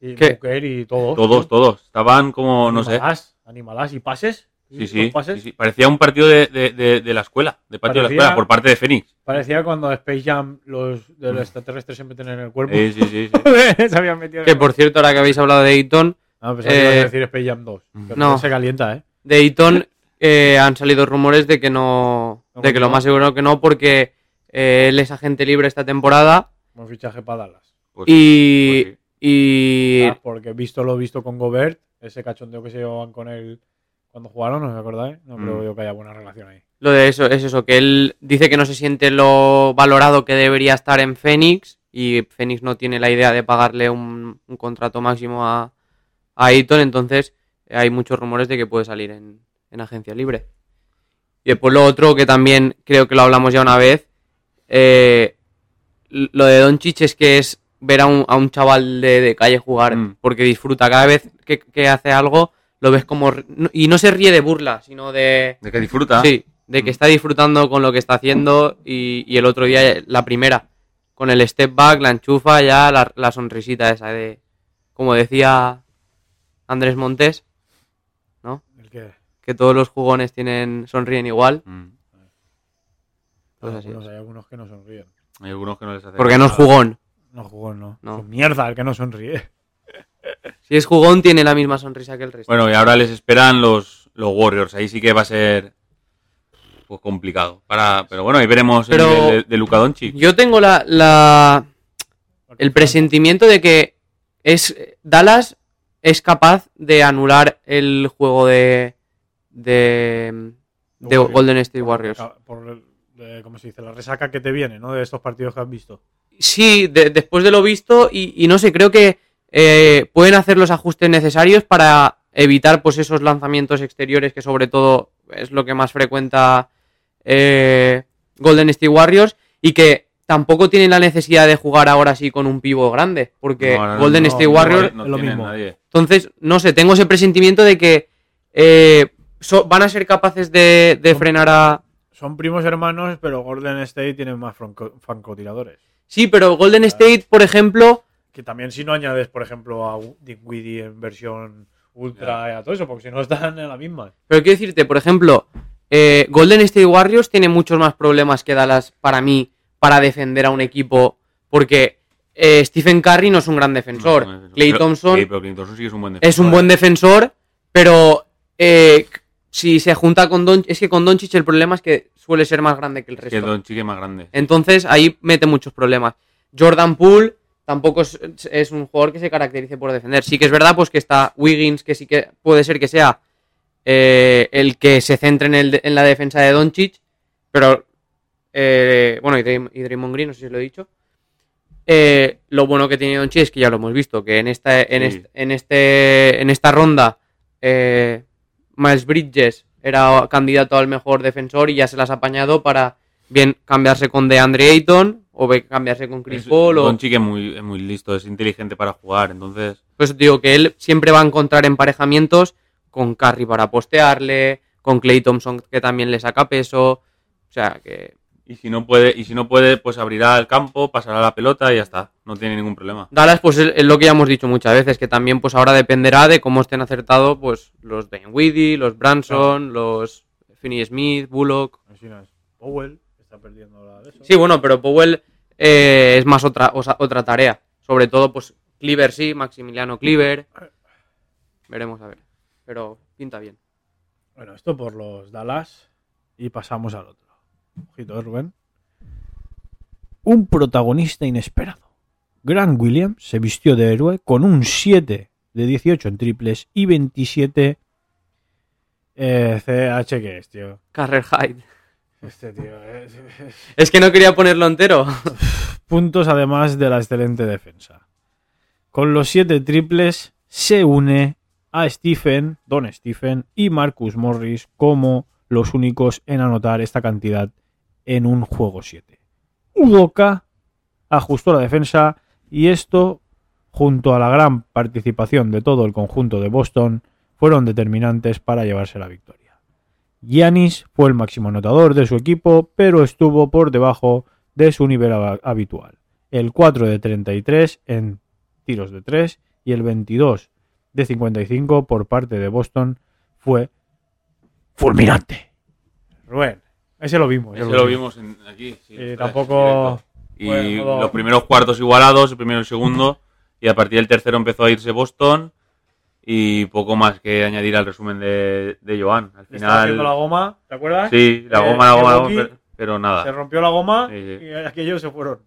S1: Y
S3: ¿Qué?
S1: Booker y todos.
S2: Todos, todos. Estaban como, no sé.
S1: Animalás, y pases.
S2: Sí, sí,
S1: pases.
S2: sí, sí. Parecía un partido de, de- de- de la escuela, de patio de la escuela, por parte de Fénix.
S1: Parecía cuando Space Jam los de los extraterrestres se meten en el cuerpo.
S2: Sí, sí, sí. sí.
S1: se habían metido en
S3: Que
S1: el
S3: por cierto, ahora que habéis hablado de Ayton,
S1: Ah, pensaba que ibas a
S3: eh,
S1: decir Space Jam 2. Que
S3: no.
S1: Se calienta, ¿eh?
S3: de Ayton eh, han salido rumores de que no,
S1: No,
S3: de que lo más seguro que no, porque eh, él es agente libre esta temporada
S1: Como fichaje para Dallas.
S2: Pues-
S3: y,
S2: pues sí.
S3: y
S1: Ah, porque visto lo visto con Gobert, ese cachondeo que se llevaban con él cuando jugaron, ¿no os acordáis? No creo
S2: Mm.
S1: yo que haya buena relación ahí.
S3: Lo de eso es eso, que él dice que no se siente lo valorado que debería estar en Phoenix y Phoenix no tiene la idea de pagarle un, un contrato máximo a, a Ayton, entonces hay muchos rumores de que puede salir en, en agencia libre. Y después lo otro que también creo que lo hablamos ya una vez, eh, lo de Doncic es que es ver a un, a un chaval de, de calle jugar,
S2: Mm.
S3: porque disfruta cada vez que, que hace algo, lo ves como... Y no se ríe de burla, sino de...
S2: De que disfruta.
S3: Sí, de que
S2: Mm.
S3: está disfrutando con lo que está haciendo y, y el otro día, la primera, con el step back, la enchufa, ya la, la sonrisita esa de, como decía Andrés Montes,
S1: que
S3: todos los jugones tienen sonríen igual.
S2: Mm.
S3: Pues
S1: hay,
S3: así
S1: algunos,
S3: es.
S1: hay algunos que no sonríen.
S2: Hay algunos que no les hace
S3: Porque no es jugón.
S1: No jugó, no.
S3: No.
S1: Son mierda el que no sonríe.
S3: Si es jugón, tiene la misma sonrisa que el resto.
S2: Bueno, y ahora les esperan los, los Warriors. Ahí sí que va a ser pues, complicado. Para, pero bueno, ahí veremos
S3: Pero-
S2: el de, de Luka Doncic.
S3: Yo tengo la, la- el presentimiento de que es Dallas es capaz de anular el juego de de. Golden State
S1: Por-
S3: Warriors.
S1: Por, el- de- ¿cómo se dice? La resaca que te viene, ¿no? De estos partidos que has visto.
S3: Sí, de- después de lo visto y, y no sé, creo que eh, pueden hacer los ajustes necesarios para evitar pues esos lanzamientos exteriores que sobre todo es lo que más frecuenta eh, Golden State Warriors y que tampoco tienen la necesidad de jugar ahora sí con un pivo grande porque
S2: No, no, no,
S3: Golden
S1: no,
S3: State
S1: no,
S3: Warriors
S2: no
S1: es lo mismo.
S2: nadie.
S3: entonces no sé tengo ese presentimiento de que eh, so- van a ser capaces de, de frenar a
S1: Son primos hermanos, pero Golden State tiene más franco- francotiradores.
S3: sí pero Golden State por ejemplo
S1: Que también si no añades, por ejemplo, a Dinwiddie en versión ultra y a todo eso, porque si no están en la misma.
S3: Pero quiero decirte, por ejemplo, eh, Golden State Warriors tiene muchos más problemas que Dallas para mí para defender a un equipo. Porque eh, Stephen Curry no es un gran defensor.
S2: No, no, no,
S3: Clay
S2: pero-
S3: Thompson
S2: sí, pero Clay Thompson sí que es un buen defensor.
S3: es un buen defensor, pero eh, si se junta con Don es que con Doncic el problema es que suele ser más grande que el
S2: Es que
S3: resto.
S2: Doncic es más grande.
S3: Entonces ahí mete muchos problemas. Jordan Poole tampoco es, es un jugador que se caracterice por defender. Sí que es verdad pues que está Wiggins, que sí que puede ser que sea eh, el que se centre en, el, en la defensa de Doncic, pero eh, bueno, y, Draym- y Draymond Green, no sé si lo he dicho. Eh, lo bueno que tiene Doncic es que ya lo hemos visto, que en esta, en
S2: Sí.
S3: est- en este, en esta ronda eh, Miles Bridges era candidato al mejor defensor y ya se las ha apañado para bien cambiarse con DeAndre Ayton o cambiarse con Chris
S2: Es-
S3: Paul. O...
S2: Doncic es muy, es muy listo, es inteligente para jugar. Entonces,
S3: Pues digo que él siempre va a encontrar emparejamientos con Curry para postearle, con Clay Thompson que también le saca peso. O sea que
S2: y si no puede, y si no puede, pues abrirá el campo, pasará la pelota y ya está. No tiene ningún problema.
S3: Dallas, pues es, es lo que ya hemos dicho muchas veces, que también pues ahora dependerá de cómo estén acertados pues los Dinwiddie, los Branson, los Finney Smith, Bullock.
S1: Así no es. Powell está perdiendo la de eso.
S3: Sí, bueno, pero Powell eh, es más otra, osa- otra tarea. Sobre todo, pues, Cleaver sí, Maximiliano Cleaver. Veremos a ver. Pero pinta bien.
S1: Bueno, esto por los Dallas y pasamos al otro. Ojito, ¿eh, Rubén. Un protagonista inesperado. Grant Williams se vistió de héroe con un 7 de 18 en triples y 27 eh, CH que es, tío.
S3: Carrer Hyde.
S1: Este tío es-
S3: Es que no quería ponerlo entero.
S1: puntos además de la excelente defensa. Con los siete triples se une a Stephen, Don Stephen y Marcus Morris como los únicos en anotar esta cantidad en un juego 7. Udoka ajustó la defensa y esto, junto a la gran participación de todo el conjunto de Boston, fueron determinantes para llevarse la victoria. Giannis fue el máximo anotador de su equipo, pero estuvo por debajo de su nivel hab- habitual. El 4 de 33 en tiros de 3 y el 22 de 55 por parte de Boston fue fulminante. Rubén, ese lo vimos.
S2: Ese lo vimos en- aquí. sí,
S1: Y tampoco...
S2: Y
S1: Bueno,
S2: los primeros cuartos igualados, el primero y el segundo. Y a partir del tercero empezó a irse Boston. Y poco más que añadir al resumen de, de Joan. Al
S1: haciendo la
S2: final.
S1: goma, ¿te acuerdas?
S2: Sí, la
S1: Eh,
S2: goma, la goma, la goma,
S1: Milwaukee
S2: pero, pero
S1: Se
S2: nada.
S1: rompió la goma
S2: Sí, sí.
S1: y aquellos se fueron.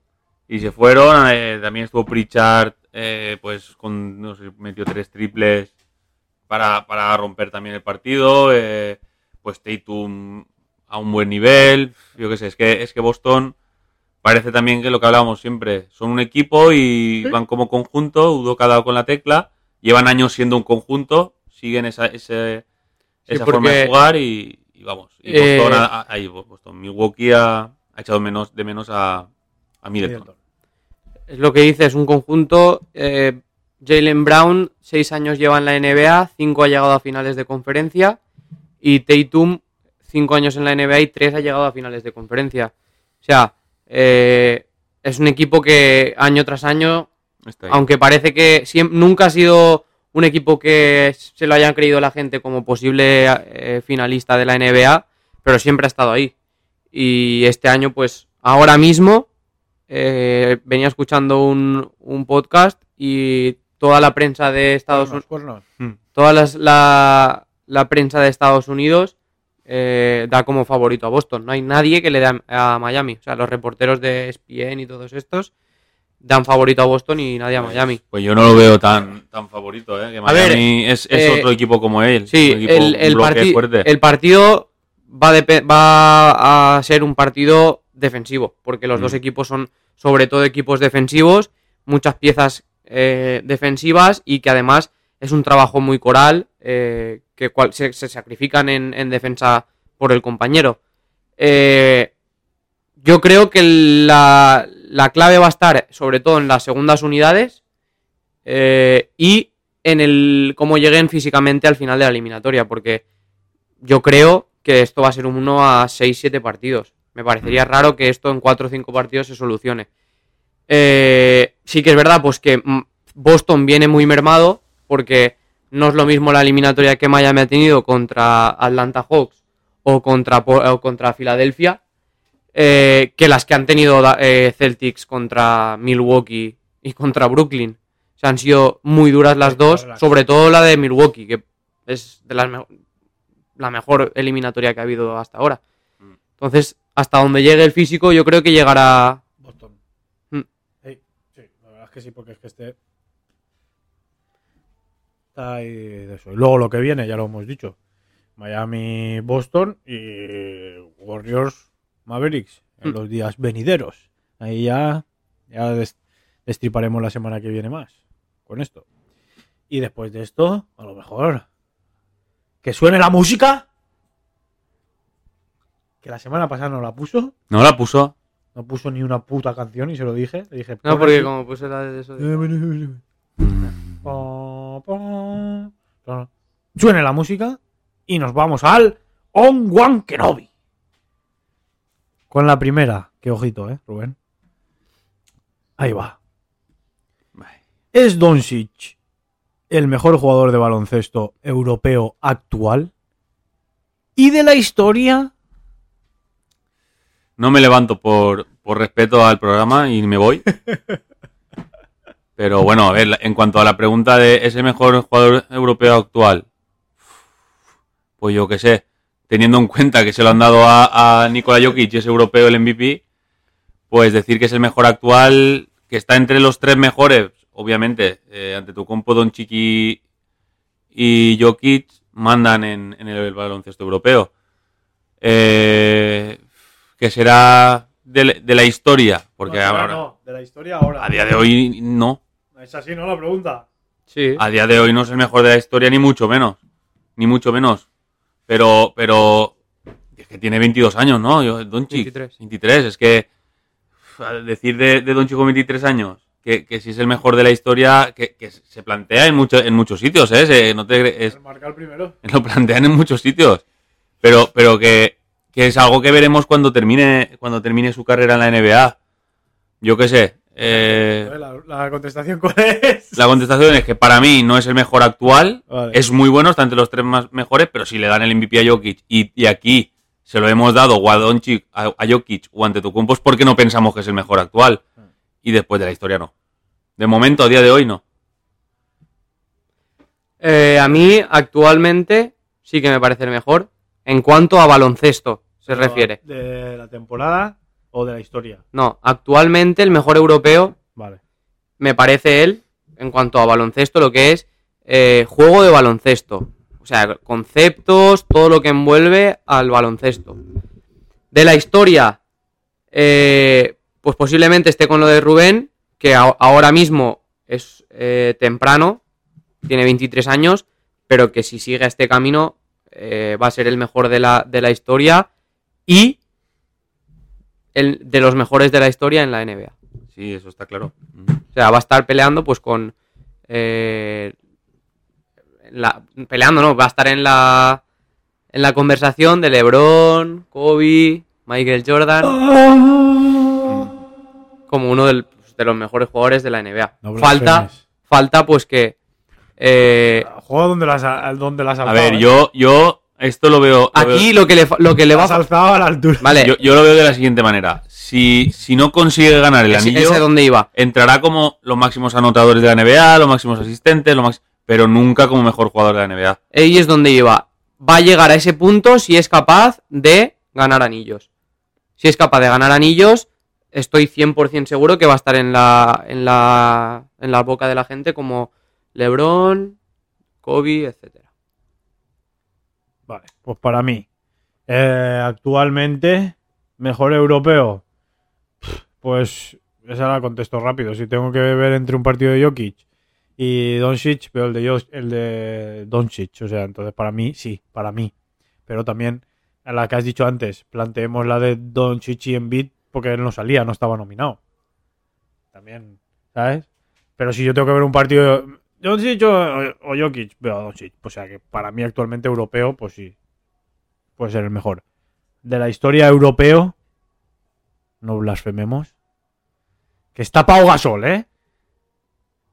S2: Y se fueron. eh, también estuvo Pritchard, eh, pues con, no sé, metió tres triples para, para romper también el partido. eh, pues Tatum a un buen nivel. Yo qué sé, es que, es que Boston parece también que lo que hablábamos siempre. Son un equipo y van como conjunto. Udo cada con la tecla. Llevan años siendo un conjunto. Siguen esa, ese,
S3: Sí,
S2: esa forma de jugar y, y vamos. Y
S3: Eh,
S2: Boston, ha- ha- ahí, Boston, Milwaukee ha, ha echado menos, de menos a, a Middleton.
S3: Es lo que dice, es un conjunto. eh, Jalen Brown, seis años lleva en la NBA, cinco ha llegado a finales de conferencia. Y Tatum, cinco años en la NBA y tres ha llegado a finales de conferencia. O sea, eh, es un equipo que año tras año, aunque parece que siem- nunca ha sido un equipo que se lo hayan creído la gente como posible eh, finalista de la NBA, pero siempre ha estado ahí. Y este año, pues ahora mismo, eh, venía escuchando un, un podcast y toda la prensa de Estados Unidos,
S1: cuernos.
S3: toda las- la, la prensa de Estados Unidos eh, da como favorito a Boston. No hay nadie que le dé a, a Miami. O sea, los reporteros de ESPN y todos estos dan favorito a Boston y nadie a Miami.
S2: Pues yo no lo veo tan, tan favorito, ¿eh? Que
S3: A ver,
S2: Miami es, es
S3: eh,
S2: otro equipo como él.
S3: Sí,
S2: un equipo,
S3: el,
S2: fuerte.
S3: el partido va, a depe- va a ser un partido defensivo, porque los
S2: Mm.
S3: dos equipos son sobre todo equipos defensivos, muchas piezas eh, defensivas y que además es un trabajo muy coral, eh, que cual- se, se sacrifican en, en defensa por el compañero. Eh, yo creo que la, la clave va a estar sobre todo en las segundas unidades eh, y en el cómo lleguen físicamente al final de la eliminatoria, porque yo creo que esto va a ser un 1 a 6-7 partidos. Me parecería raro que esto en 4 o 5 partidos se solucione. Eh, sí que es verdad, pues que mm, Boston viene muy mermado, porque no es lo mismo la eliminatoria que Miami ha tenido contra Atlanta Hawks o contra, o contra Filadelfia, eh, que las que han tenido eh, Celtics contra Milwaukee y contra Brooklyn. O sea, han sido muy duras las dos, sobre todo la de Milwaukee, que es de las me- la mejor eliminatoria que ha habido hasta ahora.
S2: Mm.
S3: Entonces, hasta donde llegue el físico, yo creo que llegará.
S1: Boston.
S3: Mm.
S1: Sí, la verdad es que sí, porque es que este. De eso. Y luego lo que viene, ya lo hemos dicho: Miami, Boston y Warriors, Mavericks en
S3: Mm.
S1: los días venideros. Ahí ya, ya des- destriparemos la semana que viene más con esto. Y después de esto, a lo mejor. Que suene la música. Que la semana pasada no la puso.
S2: No la puso.
S1: No puso ni una puta canción y se lo dije. Le dije,
S3: No,
S1: "Pon
S3: porque
S1: aquí".
S3: como puse la de eso. de-.
S1: Claro. Suene la música y nos vamos al On One Kenobi. Con la primera. Qué ojito, eh, Rubén. Ahí va. ¿Es Doncic el mejor jugador de baloncesto europeo actual? ¿Y de la historia?
S2: No me levanto por, por respeto al programa y me voy. Pero bueno, a ver, en cuanto a la pregunta de ¿es el mejor jugador europeo actual? Pues yo qué sé, teniendo en cuenta que se lo han dado a, a Nikola Jokic y es europeo el MVP, pues decir que es el mejor actual, que está entre los tres mejores, obviamente, eh, ante tu compo Doncic y, y Jokic mandan en, en el baloncesto europeo. Eh, que será de, la- de la historia, porque ahora,
S1: de la historia ahora.
S2: a día de hoy no.
S1: Es así, ¿no? La pregunta.
S3: Sí.
S2: A día de hoy no es el mejor de la historia, ni mucho menos. Ni mucho menos. Pero, pero. Es que tiene 22 años, ¿no? Yo, Doncic.
S3: 23.
S2: 23. Es que. decir de, de Doncic con 23 años. Que, que si es el mejor de la historia. Que, que se plantea en, mucho, en muchos sitios, ¿eh? Se- no te, es,
S1: Marcar primero.
S2: lo plantean en muchos sitios. Pero, pero que, que es algo que veremos cuando termine, cuando termine su carrera en la NBA. Yo qué sé. Eh,
S1: La, la contestación cuál es.
S2: la contestación es que para mí no es el mejor actual.
S1: Vale.
S2: Es muy bueno, está entre los tres más mejores, pero si le dan el MVP a Jokic y, y aquí se lo hemos dado o a Doncic, a, a Jokic o ante tu es porque no pensamos que es el mejor actual. Y después de la historia no. De momento, a día de hoy, no.
S3: Eh, a mí, actualmente, sí que me parece el mejor. En cuanto a baloncesto se
S1: Pero,
S3: refiere.
S1: ¿De la temporada o de la historia?
S3: No, actualmente el mejor europeo
S1: Vale.
S3: me parece él, en cuanto a baloncesto, lo que es eh, juego de baloncesto. O sea, conceptos, todo lo que envuelve al baloncesto. De la historia, eh, pues posiblemente esté con lo de Rubén, que ahora mismo es eh, temprano, tiene 23 años, pero que si sigue este camino eh, va a ser el mejor de la, de la historia y el, de los mejores de la historia en la NBA.
S2: Sí, eso está claro.
S3: O sea, va a estar peleando pues con... eh, la- peleando, ¿no? Va a estar en la, en la conversación de LeBron, Kobe, Michael Jordan, como uno del- pues, de los mejores jugadores de la NBA.
S1: No
S3: falta, falta pues que... eh,
S1: Juega donde las, ha- donde las
S2: A ver,
S1: ¿eh?
S2: yo, yo esto lo veo. lo
S3: aquí
S2: veo-
S3: lo que le, lo que le va a...
S1: a la altura.
S3: Vale,
S2: yo, yo lo veo de la siguiente manera. Si, si no consigue ganar el
S3: ese,
S2: anillo,
S3: ese dónde iba.
S2: entrará como los máximos anotadores de la NBA, los máximos asistentes, lo max- pero nunca como mejor jugador de la NBA.
S3: Ahí es donde iba. Va a llegar a ese punto si es capaz de ganar anillos. Si es capaz de ganar anillos, estoy 100% seguro que va a estar en la, en la, en la boca de la gente como LeBron, Kobe, etcétera.
S1: Pues para mí, eh, actualmente, mejor europeo. Pues esa la contesto rápido. Si tengo que ver entre un partido de Jokic y Doncic, veo el de, Jos- el de Doncic. O sea, entonces para mí, sí, para mí. Pero también, a la que has dicho antes, planteemos la de Doncic y Embiid porque él no salía, no estaba nominado. También, ¿sabes? Pero si yo tengo que ver un partido Doncic o, o Jokic, veo a Doncic. O sea que para mí actualmente europeo, pues sí, puede ser el mejor. De la historia europeo, no blasfememos, que está Pau Gasol, ¿eh?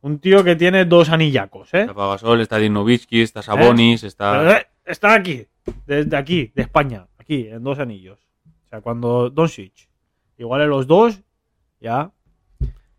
S1: Un tío que tiene dos anillacos, ¿eh?
S2: Está Pagasol, está Dinovitsky, está Sabonis, está...
S1: Eh, está aquí, desde aquí, de España, aquí, en dos anillos. O sea, cuando Doncic iguale los dos, ya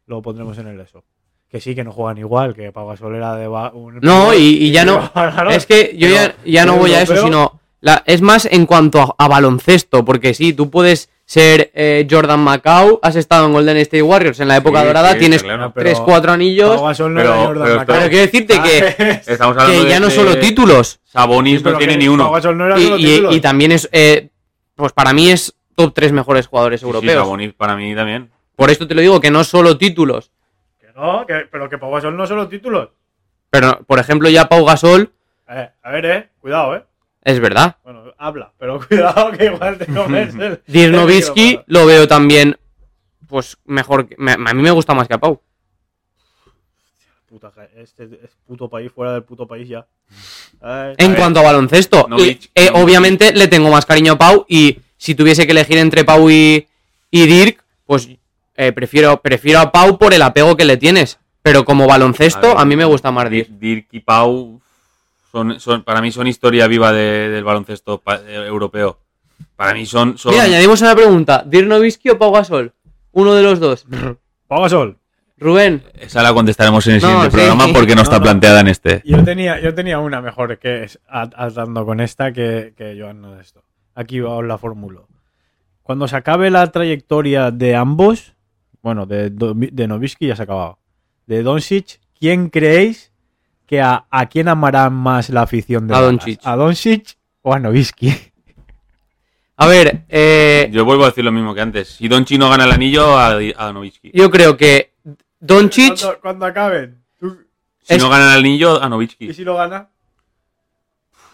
S1: lo pondremos en el eso. Que sí, que no juegan igual, que Pau Gasol era de... un-
S3: No, y, y ya no. Es que yo ya,
S1: Pero,
S3: ya no voy a eso,
S1: europeo-
S3: sino. La- es más en cuanto a, a baloncesto, porque sí, tú puedes ser eh, Jordan Macau, has estado en Golden State Warriors en la época
S2: Sí,
S3: dorada,
S2: sí,
S3: tienes
S2: claro.
S1: Pero
S3: 3, 4 anillos.
S1: Pau Gasol no
S2: Pero-
S1: era Jordan
S2: pero-
S1: Macau.
S3: Pero quiero decirte que,
S1: ¿Sabes?
S2: Estamos hablando
S3: que
S2: de-
S3: ya no solo títulos,
S2: Sabonis
S1: pero
S2: no tiene ni uno.
S1: Pau Gasol no era
S3: y,
S1: solo
S3: y- y también es. eh, pues para mí es top 3 mejores jugadores
S2: Sí, sí,
S3: europeos.
S2: Sabonis para mí también.
S3: Por esto te lo digo, que no solo títulos.
S1: Que no, que- pero que Pau Gasol no solo títulos.
S3: Pero, por ejemplo, ya Pau Gasol
S1: Eh, a ver, eh, cuidado, eh.
S3: Es verdad.
S1: Bueno, habla, pero cuidado que igual te comes el... Micrófono.
S3: lo veo también. Pues mejor. que- me- a mí me gusta más que a Pau.
S1: Puta, este es puto país fuera del puto país ya. Ay,
S3: En cuanto a baloncesto,
S2: Novich-
S3: eh,
S2: Novich-
S3: obviamente le tengo más cariño a Pau y si tuviese que elegir entre Pau y, y Dirk, pues eh, prefiero, prefiero a Pau por el apego que le tienes. Pero como baloncesto,
S2: A ver,
S3: a, mí me gusta más Dirk.
S2: Dirk y Pau Son, son, para mí son historia viva de- del baloncesto pa- eh, europeo. Para mí son... son
S3: Mira, añadimos una pregunta. ¿Dirk Nowitzki o Pau Gasol? Uno de los dos.
S1: Pau Gasol.
S3: Rubén.
S2: Esa la contestaremos en el
S3: No,
S2: siguiente
S3: sí.
S2: programa porque no,
S1: No,
S2: está
S1: no.
S2: planteada en este.
S1: Yo tenía, yo tenía una mejor que es at- atando con esta que, que Joan no de esto. Aquí os la formulo. Cuando se acabe la trayectoria de ambos, bueno, de, de Nowitzki ya se ha acabado. De Doncic, ¿quién creéis que a, a quién amará más la afición de
S3: A? Doncic.
S1: ¿A Doncic o a Nowitzki?
S3: A ver, eh,
S2: Yo vuelvo a decir lo mismo que antes. Si Donchi no gana el anillo, a, a
S3: yo creo que Doncic.
S1: Cuando, cuando acaben. ¿tú-
S2: Si
S3: es-
S2: no gana el anillo, a
S1: ¿Y
S2: Nowitzki.
S1: si lo gana?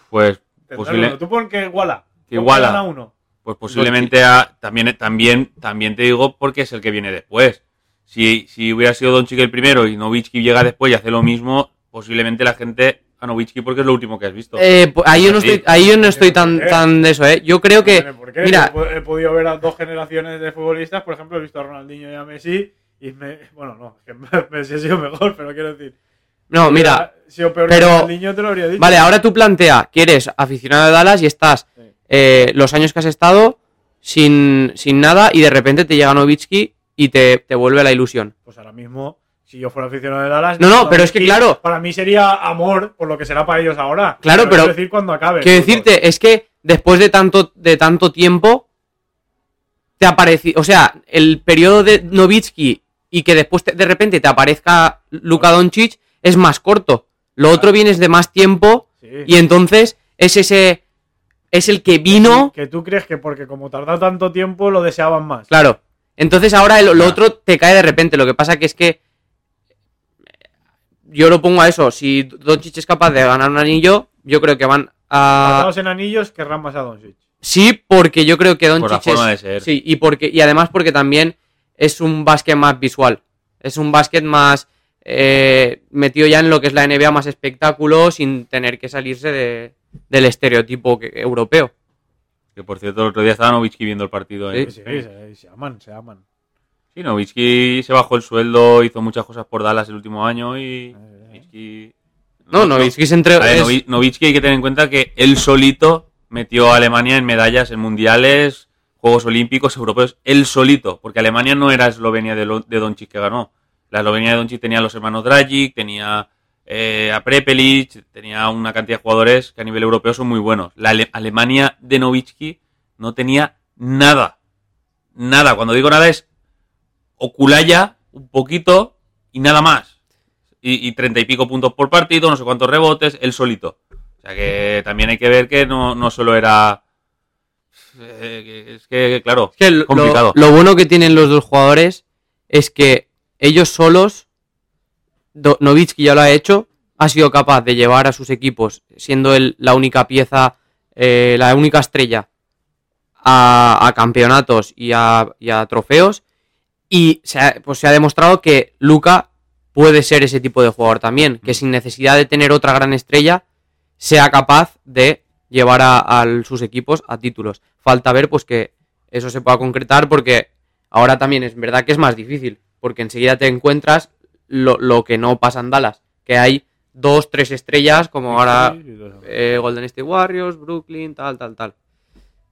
S2: Pues,
S1: Tendrá
S2: posible-
S1: uno. Tú pon que iguala.
S2: Que iguala.
S1: gana uno.
S2: pues posiblemente a, también, también, también te digo porque es el que viene después. Si, si hubiera sido Doncic el primero y Nowitzki llega después y hace lo mismo, posiblemente la gente a Nowitzki porque es lo último que has visto.
S3: eh, pues ahí, yo no estoy, ahí yo no estoy tan, tan de eso, ¿eh? Yo creo que.
S1: por qué.
S3: Mira,
S1: he, podido ver a dos generaciones de futbolistas, por ejemplo, he visto a Ronaldinho y a Messi, y me, bueno, no, que Messi ha sido mejor, pero quiero decir,
S3: no, mira.
S1: si peor
S3: pero-
S1: que Ronaldinho te lo habría dicho.
S3: Vale, ahora tú plantea que eres aficionado de Dallas y estás
S1: Sí.
S3: eh, los años que has estado sin, sin nada y de repente te llega Nowitzki y te, te vuelve la ilusión.
S1: Pues ahora mismo, si yo fuera aficionado de Dallas,
S3: No, no, pero es que claro.
S1: Para mí sería amor por lo que será para ellos ahora.
S3: Claro, pero-
S1: quiero decir cuando acabe.
S3: Quiero decirte, es que después de tanto, de tanto tiempo, te aparece, o sea, el periodo de Nowitzki y que después te- de repente te aparezca Luka Doncic es más corto. Lo otro viene de más tiempo
S1: Sí.
S3: y entonces es ese, es el que vino,
S1: Que tú crees que porque como tarda tanto tiempo lo deseaban más.
S3: claro. Entonces ahora el- lo
S2: Ah.
S3: otro te cae de repente. Lo que pasa que es que yo lo pongo a eso. Si Doncic es capaz de ganar un anillo, yo creo que van a
S1: Basados en anillos, querrán más a Doncic.
S3: Sí, porque yo creo que Doncic
S2: forma
S3: es
S2: de ser.
S3: sí y porque y además porque también es un básquet más visual, es un básquet más eh, metido ya en lo que es la NBA más espectáculo sin tener que salirse de- del estereotipo que- europeo.
S2: Que por cierto, el otro día estaba Nowitzki viendo el partido. ¿eh?
S3: Sí.
S1: Sí, se, se aman, se aman.
S2: Sí, Nowitzki se bajó el sueldo, hizo muchas cosas por Dallas el último año y.
S1: Eh,
S2: Nowitzki-
S3: No, Nowitzki se entre
S2: A ver,
S3: es-
S2: Novi- Nowitzki hay que tener en cuenta que él solito metió a Alemania en medallas en mundiales, Juegos Olímpicos, europeos, él solito, porque Alemania no era Eslovenia de, de Doncic que ganó. La Eslovenia de Doncic tenía a los hermanos Dragic, tenía eh, a Prepelic, tenía una cantidad de jugadores que a nivel europeo son muy buenos. La Ale- Alemania de Nowitzki no tenía nada. Nada. Cuando digo nada es Oculaya, un poquito y nada más. Y, y 30 y pico puntos por partido, no sé cuántos rebotes, él solito. O sea que también hay que ver que no, no solo era. eh, es que, claro,
S3: es que lo,
S2: complicado.
S3: lo bueno que tienen los dos jugadores es que ellos solos Do- Nowitzki ya lo ha hecho, ha sido capaz de llevar a sus equipos, siendo él la única pieza, eh, la única estrella, a, a campeonatos y a, y a trofeos. Y se ha, pues se ha demostrado que Luca puede ser ese tipo de jugador también, que sin necesidad de tener otra gran estrella, sea capaz de llevar a, a sus equipos a títulos. Falta ver pues que eso se pueda concretar porque ahora también es verdad que es más difícil, porque enseguida te encuentras lo, lo que no pasa en Dallas, que hay dos, tres estrellas, como ahora eh, Golden State Warriors, Brooklyn, tal, tal, tal.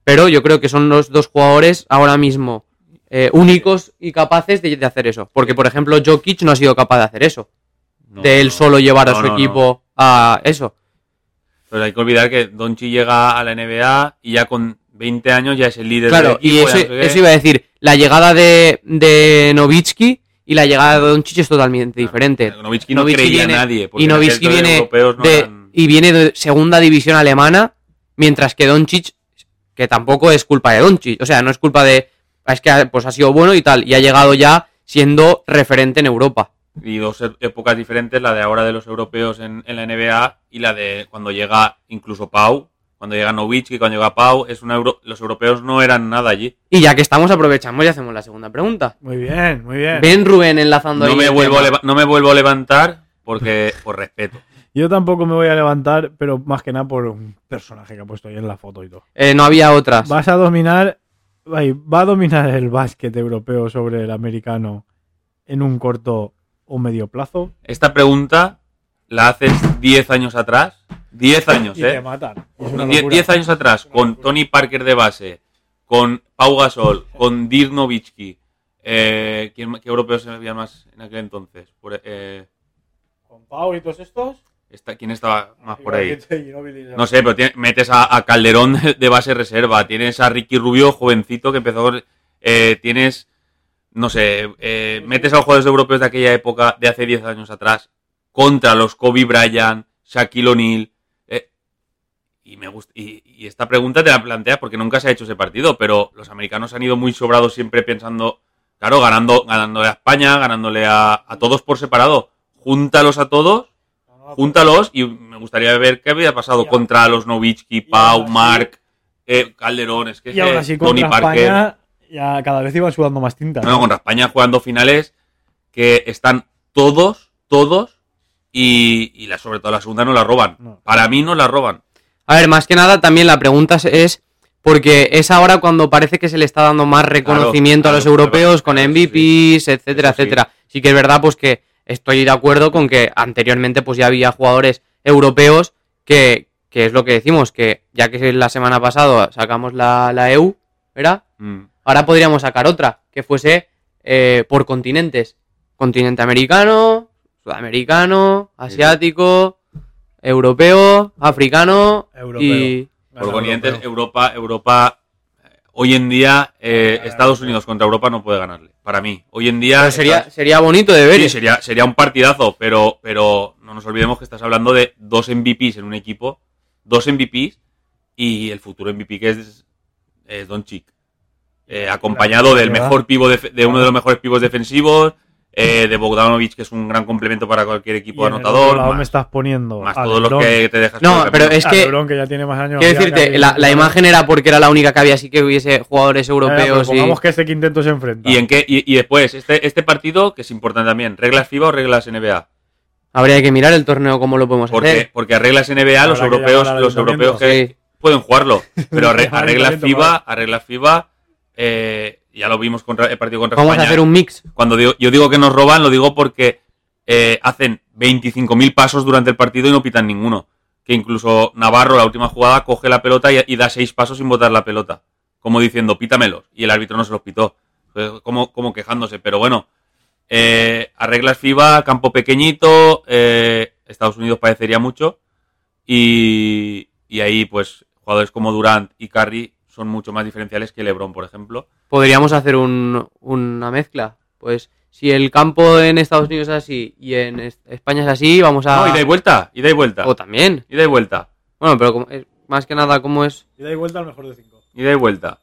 S3: Pero yo creo que son los dos jugadores ahora mismo eh, únicos y capaces de, de hacer eso. Porque, por ejemplo, Jokic no ha sido capaz de hacer eso.
S2: No,
S3: de él solo llevar a
S2: No,
S3: su
S2: no,
S3: equipo a eso.
S2: Pero hay que olvidar que Donchi llega a la NBA y ya con 20 años ya es el líder
S3: Claro,
S2: del equipo.
S3: y
S2: ya
S3: eso, iba a decir. La llegada de, de Novitsky y la llegada de Doncic es totalmente diferente.
S2: Nowitzki no creía
S3: viene-
S2: a nadie. porque
S3: y Novitsky viene de,
S2: eran-
S3: y viene de segunda división alemana, mientras que Doncic, que tampoco es culpa de Doncic, o sea, no es culpa de, es que pues ha sido bueno y tal, y ha llegado ya siendo referente en Europa.
S2: y dos e- épocas diferentes, la de ahora de los europeos en, en la NBA y la de cuando llega incluso Pau, cuando llega Nowitzki, cuando llega Pau, es una euro- los europeos no eran nada allí.
S3: Y ya que estamos, aprovechamos y hacemos la segunda pregunta.
S1: Muy bien, muy bien.
S3: Ven Rubén enlazando
S2: No
S3: ahí
S2: me,
S3: el
S2: vuelvo a no me vuelvo a levantar porque por respeto.
S1: Yo tampoco me voy a levantar, pero más que nada por un personaje que ha puesto ahí en la foto y todo.
S3: Eh, no había otras.
S1: Vas a dominar, va a dominar el básquet europeo sobre el americano en un corto o medio plazo.
S2: Esta pregunta la haces 10 años atrás, 10 años,
S1: Y te
S2: ¿eh?
S1: matan. Es una
S2: 10
S1: locura.
S2: 10 años atrás, con Tony Parker de base, con Pau Gasol, con Dirk Nowitzki, eh, ¿quién, ¿qué europeos se había más en aquel entonces? Por, eh,
S1: Con Pau y todos estos.
S2: Está- ¿Quién estaba más por ahí?
S1: No
S2: sé, pero tiene- metes a, a Calderón de, base reserva, tienes a Ricky Rubio, jovencito, que empezó, eh, tienes, no sé, eh, metes a los jugadores europeos de aquella época, de hace 10 años atrás, contra los Kobe Bryant, Shaquille O'Neal, eh, y me gusta, y, y esta pregunta te la planteas porque nunca se ha hecho ese partido, pero los americanos han ido muy sobrados siempre pensando, claro, ganando, ganándole a España, ganándole a, a todos por separado, júntalos a todos júntalos y me gustaría ver qué había pasado contra los Novitsky, Pau, Mark, eh, Calderón, es que
S1: Y aún
S2: eh,
S1: así
S2: Tony
S1: contra
S2: Parker.
S1: España ya cada vez iban sudando más tinta.
S2: No, contra España jugando finales que están todos, todos y, y la, sobre todo la segunda no la roban.
S1: No.
S2: Para mí no la roban.
S3: A ver, más que nada también la pregunta es- porque es ahora cuando parece que se le está dando más reconocimiento
S2: claro,
S3: a los
S2: claro,
S3: europeos con MVPs, etcétera,
S2: sí.
S3: etcétera. Sí que es verdad pues que estoy de acuerdo con que anteriormente pues ya había jugadores europeos que, que es lo que decimos, que ya que la semana pasada sacamos la, la EU, ¿verdad?
S2: Mm.
S3: Ahora podríamos sacar otra, que fuese eh, por continentes. Continente americano, sudamericano, asiático, europeo, africano
S1: Europeo.
S3: y...
S2: Por continentes. Europa, Europa, hoy en día, eh, Estados. Unidos contra Europa no puede ganarle. Para mí, hoy en día.
S3: Pero sería,
S2: estás-
S3: sería bonito de ver.
S2: Sí, sería, sería un partidazo, pero, pero no nos olvidemos que estás hablando de dos MVPs en un equipo, dos MVPs y el futuro MVP que es, es Don Chick. Eh, acompañado del mejor pivo def- de uno de los mejores pivos defensivos, eh, de Bogdanovic, que es un gran complemento para cualquier equipo anotador,
S1: lado me
S2: más,
S1: estás poniendo
S2: más todos los
S1: LeBron.
S2: que te dejas
S3: No, pero es que-
S1: LeBron, que ya tiene más años.
S3: Quiero
S1: ya
S3: decirte, la, la imagen era porque era la única que había, así que hubiese jugadores
S1: Ya, ya, pero
S3: europeos y...
S1: que este quinteto se enfrenta.
S2: ¿Y, en qué, y, y después, este, este partido, que es importante también, ¿reglas FIBA o reglas NBA?
S3: Habría que mirar el torneo cómo lo podemos
S2: Porque,
S3: hacer.
S2: porque a reglas NBA los europeos, los europeos que pueden jugarlo. Pero a, reglas FIBA, a reglas FIBA, eh, ya lo vimos contra el partido contra
S3: Vamos a
S2: España.
S3: hacer un mix.
S2: Cuando digo- yo digo que nos roban, lo digo porque eh, hacen 25.000 pasos durante el partido y no pitan ninguno. Que incluso Navarro, la última jugada, coge la pelota y, y da seis pasos sin botar la pelota. Como diciendo, pítamelos. Y el árbitro no se los pitó. Pues, Como, como quejándose. Pero bueno, eh, a reglas FIBA, campo pequeñito, eh, Estados Unidos parecería mucho. Y, y ahí, pues, jugadores como Durant y Curry son mucho más diferenciales que LeBron, por ejemplo.
S3: Podríamos hacer un- una mezcla. Pues si el campo en Estados Unidos es así y en es- España es así, vamos a...
S2: No, ida y vuelta, ida y vuelta.
S3: O también.
S2: Ida y vuelta.
S3: Bueno, pero como- es- más que nada, ¿cómo es?
S1: Y da vuelta al mejor de cinco.
S2: ida y vuelta.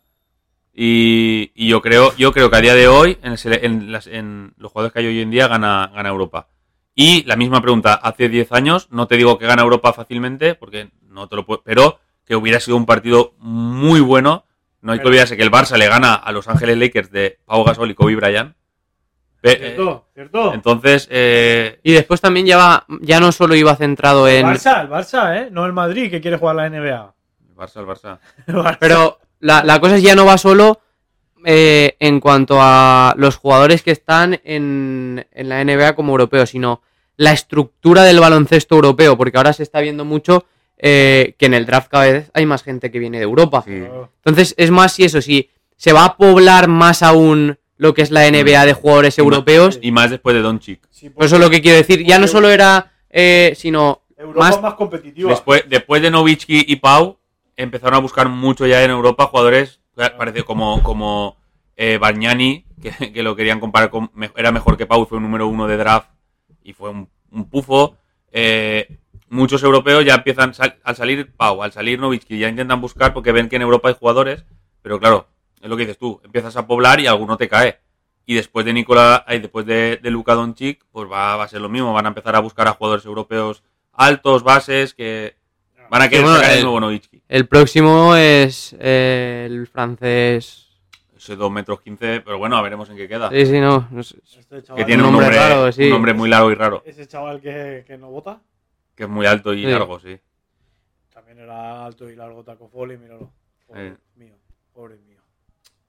S2: Y, y yo creo yo creo que a día de hoy, en, el en las- en los jugadores que hay hoy en día, gana, gana Europa. Y la misma pregunta, hace 10 años, no te digo que gana Europa fácilmente, porque no te lo puedo, pero que hubiera sido un partido muy bueno. No hay que olvidarse que el Barça le gana a Los Ángeles Lakers de Pau Gasol y Kobe Bryant. Pe- eh,
S1: ¿Cierto? ¿Cierto?
S2: entonces, eh,
S3: Y después también ya, va- ya no solo iba centrado
S1: el
S3: en...
S1: Barça, el Barça, ¿eh? No el Madrid que quiere jugar la NBA.
S2: el Barça, el Barça.
S1: El Barça.
S3: Pero la, la cosa es ya no va solo eh, en cuanto a los jugadores que están en, en la NBA como europeos, sino la estructura del baloncesto europeo, porque ahora se está viendo mucho eh, que en el draft cada vez hay más gente que viene de Europa.
S2: Sí.
S3: Entonces es más si eso, si se va a poblar más aún lo que es la NBA de jugadores
S2: Y
S3: europeos,
S2: Y más después de Doncic.
S1: Sí,
S3: por eso es lo que quiero decir, ya no solo era, eh, sino
S1: Europa
S3: más
S1: es más competitiva.
S2: Después, después de Novitsky y Pau, empezaron a buscar mucho ya en Europa jugadores, parece como, como eh, Bargnani, que, que lo querían comparar con. Era mejor que Pau, fue un número uno de draft y fue un, un pufo. Eh, muchos europeos ya empiezan, sal- al salir Pau, al salir Novitsky, ya intentan buscar porque ven que en Europa hay jugadores, pero claro, es lo que dices tú, empiezas a poblar y alguno te cae. Y después de Nicola, ay, después de, de Luka Doncic, pues va, va a ser lo mismo, van a empezar a buscar a jugadores europeos altos, bases, que van a querer
S3: bueno,
S2: sacar el
S3: el-
S2: nuevo Novitsky.
S3: el próximo es eh, el francés.
S2: Ese 2 metros 15, pero bueno, a veremos en qué queda.
S3: Sí, sí, no. no sé.
S1: Este chaval,
S2: Que tiene un
S3: Un nombre
S2: nombre,
S3: raro, sí.
S2: un nombre muy largo y raro,
S1: Ese chaval que, que no vota
S2: que es muy alto y
S3: Sí.
S2: largo, sí.
S1: también era alto y largo Taco Fall y míralo. Pobre
S2: Eh.
S1: mío, pobre mío.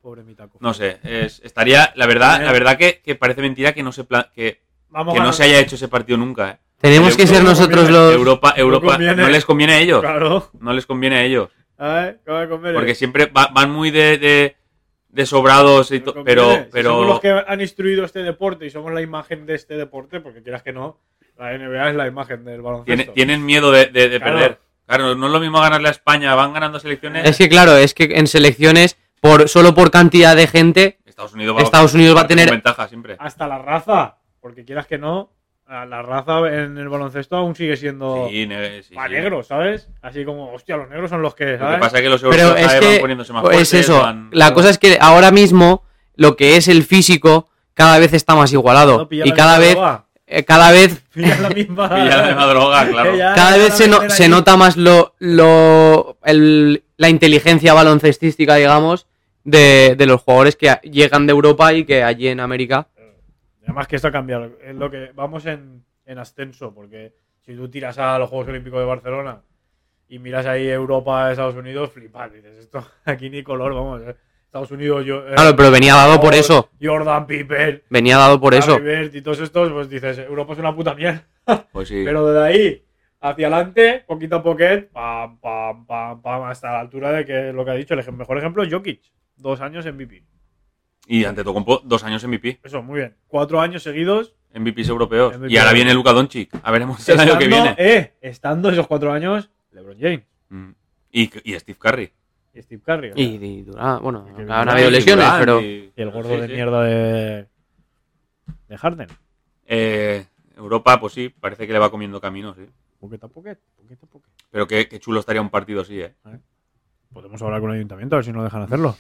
S1: Pobre mi Taco
S2: No
S1: Fall.
S2: sé, es- estaría, la verdad, la verdad que, que parece mentira que no se pla- que,
S1: Vamos
S2: que no se haya hecho ese partido nunca, ¿eh?
S3: Tenemos que ser
S1: no
S3: nosotros
S1: conviene.
S3: los...
S2: Europa, Europa no les conviene a ellos.
S1: Claro.
S2: No les conviene a ellos.
S1: A ver, ¿cómo me conviene?
S2: Porque siempre va- van muy de, de, de sobrados, y pero,
S1: Si somos
S2: pero
S1: los que han instruido este deporte y somos la imagen de este deporte, porque quieras que no, la NBA es la imagen del baloncesto.
S2: tiene- tienen miedo de, de- de
S1: Claro.
S2: perder. Claro, no es lo mismo ganarle a España, van ganando selecciones.
S3: Es que claro, es que en selecciones, por solo por cantidad de gente,
S2: Estados Unidos va,
S3: Estados Unidos va a tener-
S2: ventaja siempre.
S1: Hasta la raza, porque quieras que no, la raza en el baloncesto aún sigue siendo
S2: Sí, ne- sí,
S1: pa'
S2: sí.
S1: negros, ¿sabes? Así como, hostia, los negros son los que,
S2: Lo que pasa es que los europeos
S3: es
S2: van poniéndose más
S3: es
S2: fuertes,
S3: eso.
S2: van-
S3: La cosa es que ahora mismo lo que es el físico cada vez está más igualado
S1: No,
S3: y cada vez
S1: droga.
S3: Eh, cada vez
S1: Pilla la misma.
S2: Pilla la misma droga, claro.
S1: Ya,
S3: cada vez se, no- se nota más lo, lo el- la inteligencia baloncestística, digamos, de, de los jugadores que llegan de Europa y que allí en América.
S1: Además que esto ha cambiado. Es lo que vamos en, en ascenso, porque si tú tiras a los Juegos Olímpicos de Barcelona y miras ahí Europa, Estados Unidos, flipas, dices, esto aquí ni color, vamos. eh. Estados Unidos, yo, eh,
S3: Claro, pero venía dado por eso.
S1: Jordan Pippen,
S3: Venía dado por eso.
S1: Bird y todos estos, pues dices, Europa es una puta mierda.
S2: Pues sí.
S1: Pero desde ahí hacia adelante, poquito a poquito, pam, pam, pam, pam, hasta la altura de que lo que ha dicho, el mejor ejemplo es Jokic. Dos años MVP.
S2: Y ante Tocompo, dos años MVP.
S1: Eso, muy bien. Cuatro años seguidos
S2: MVPs europeos.
S1: MVP.
S2: Y ahora viene Luka Doncic. A veremos el año que viene.
S1: eh, estando esos cuatro años, LeBron James
S2: Mm. Y, y Steve Curry.
S1: Y Steve Curry. o sea,
S3: Y, y Durant, bueno,
S1: Y que
S3: han habido lesiones, pero
S2: y-
S1: el gordo
S2: sí,
S1: de
S2: sí.
S1: mierda de, de Harden.
S2: Eh, Europa, pues sí, parece que le va comiendo camino, sí.
S1: Poquito a poquito, poquito a poquito.
S2: Pero qué, qué chulo estaría un partido así, ¿eh?
S1: Podemos hablar con el ayuntamiento a ver si nos dejan hacerlo.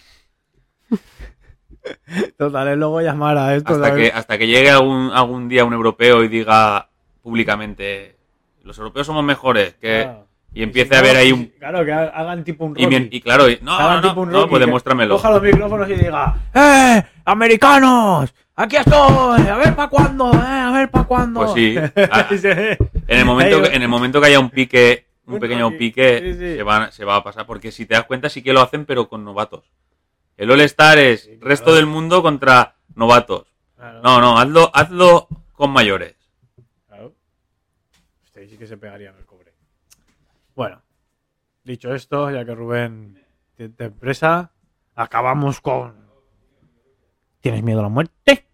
S1: Total, es luego llamar a esto.
S2: Hasta
S1: ¿sabes?
S2: que, hasta que llegue algún, algún día un europeo y diga públicamente los europeos somos mejores que
S1: Ah.
S2: Y empiece a ver ahí un
S1: Claro, que ha- hagan tipo un
S2: y, claro no
S1: Hagan
S2: no,
S1: tipo un
S2: no, pues demuéstramelo
S1: Coja los micrófonos y diga ¡Eh! ¡Americanos! ¡Aquí estoy! A ver para cuándo, ¿eh? A ver para cuándo.
S2: Pues sí. Ah, en el momento que, en el momento que haya un pique un pequeño pique
S1: Sí, sí.
S2: se va se va a pasar porque si te das cuenta sí que lo hacen pero con novatos el All Star es
S1: Sí,
S2: resto del mundo contra novatos
S1: Claro,
S2: no no hazlo hazlo con mayores
S1: claro. Ahí sí que se pegarían el cobre. Bueno, dicho esto, ya que Rubén te, te empresa, acabamos con. ¿Tienes miedo a la muerte?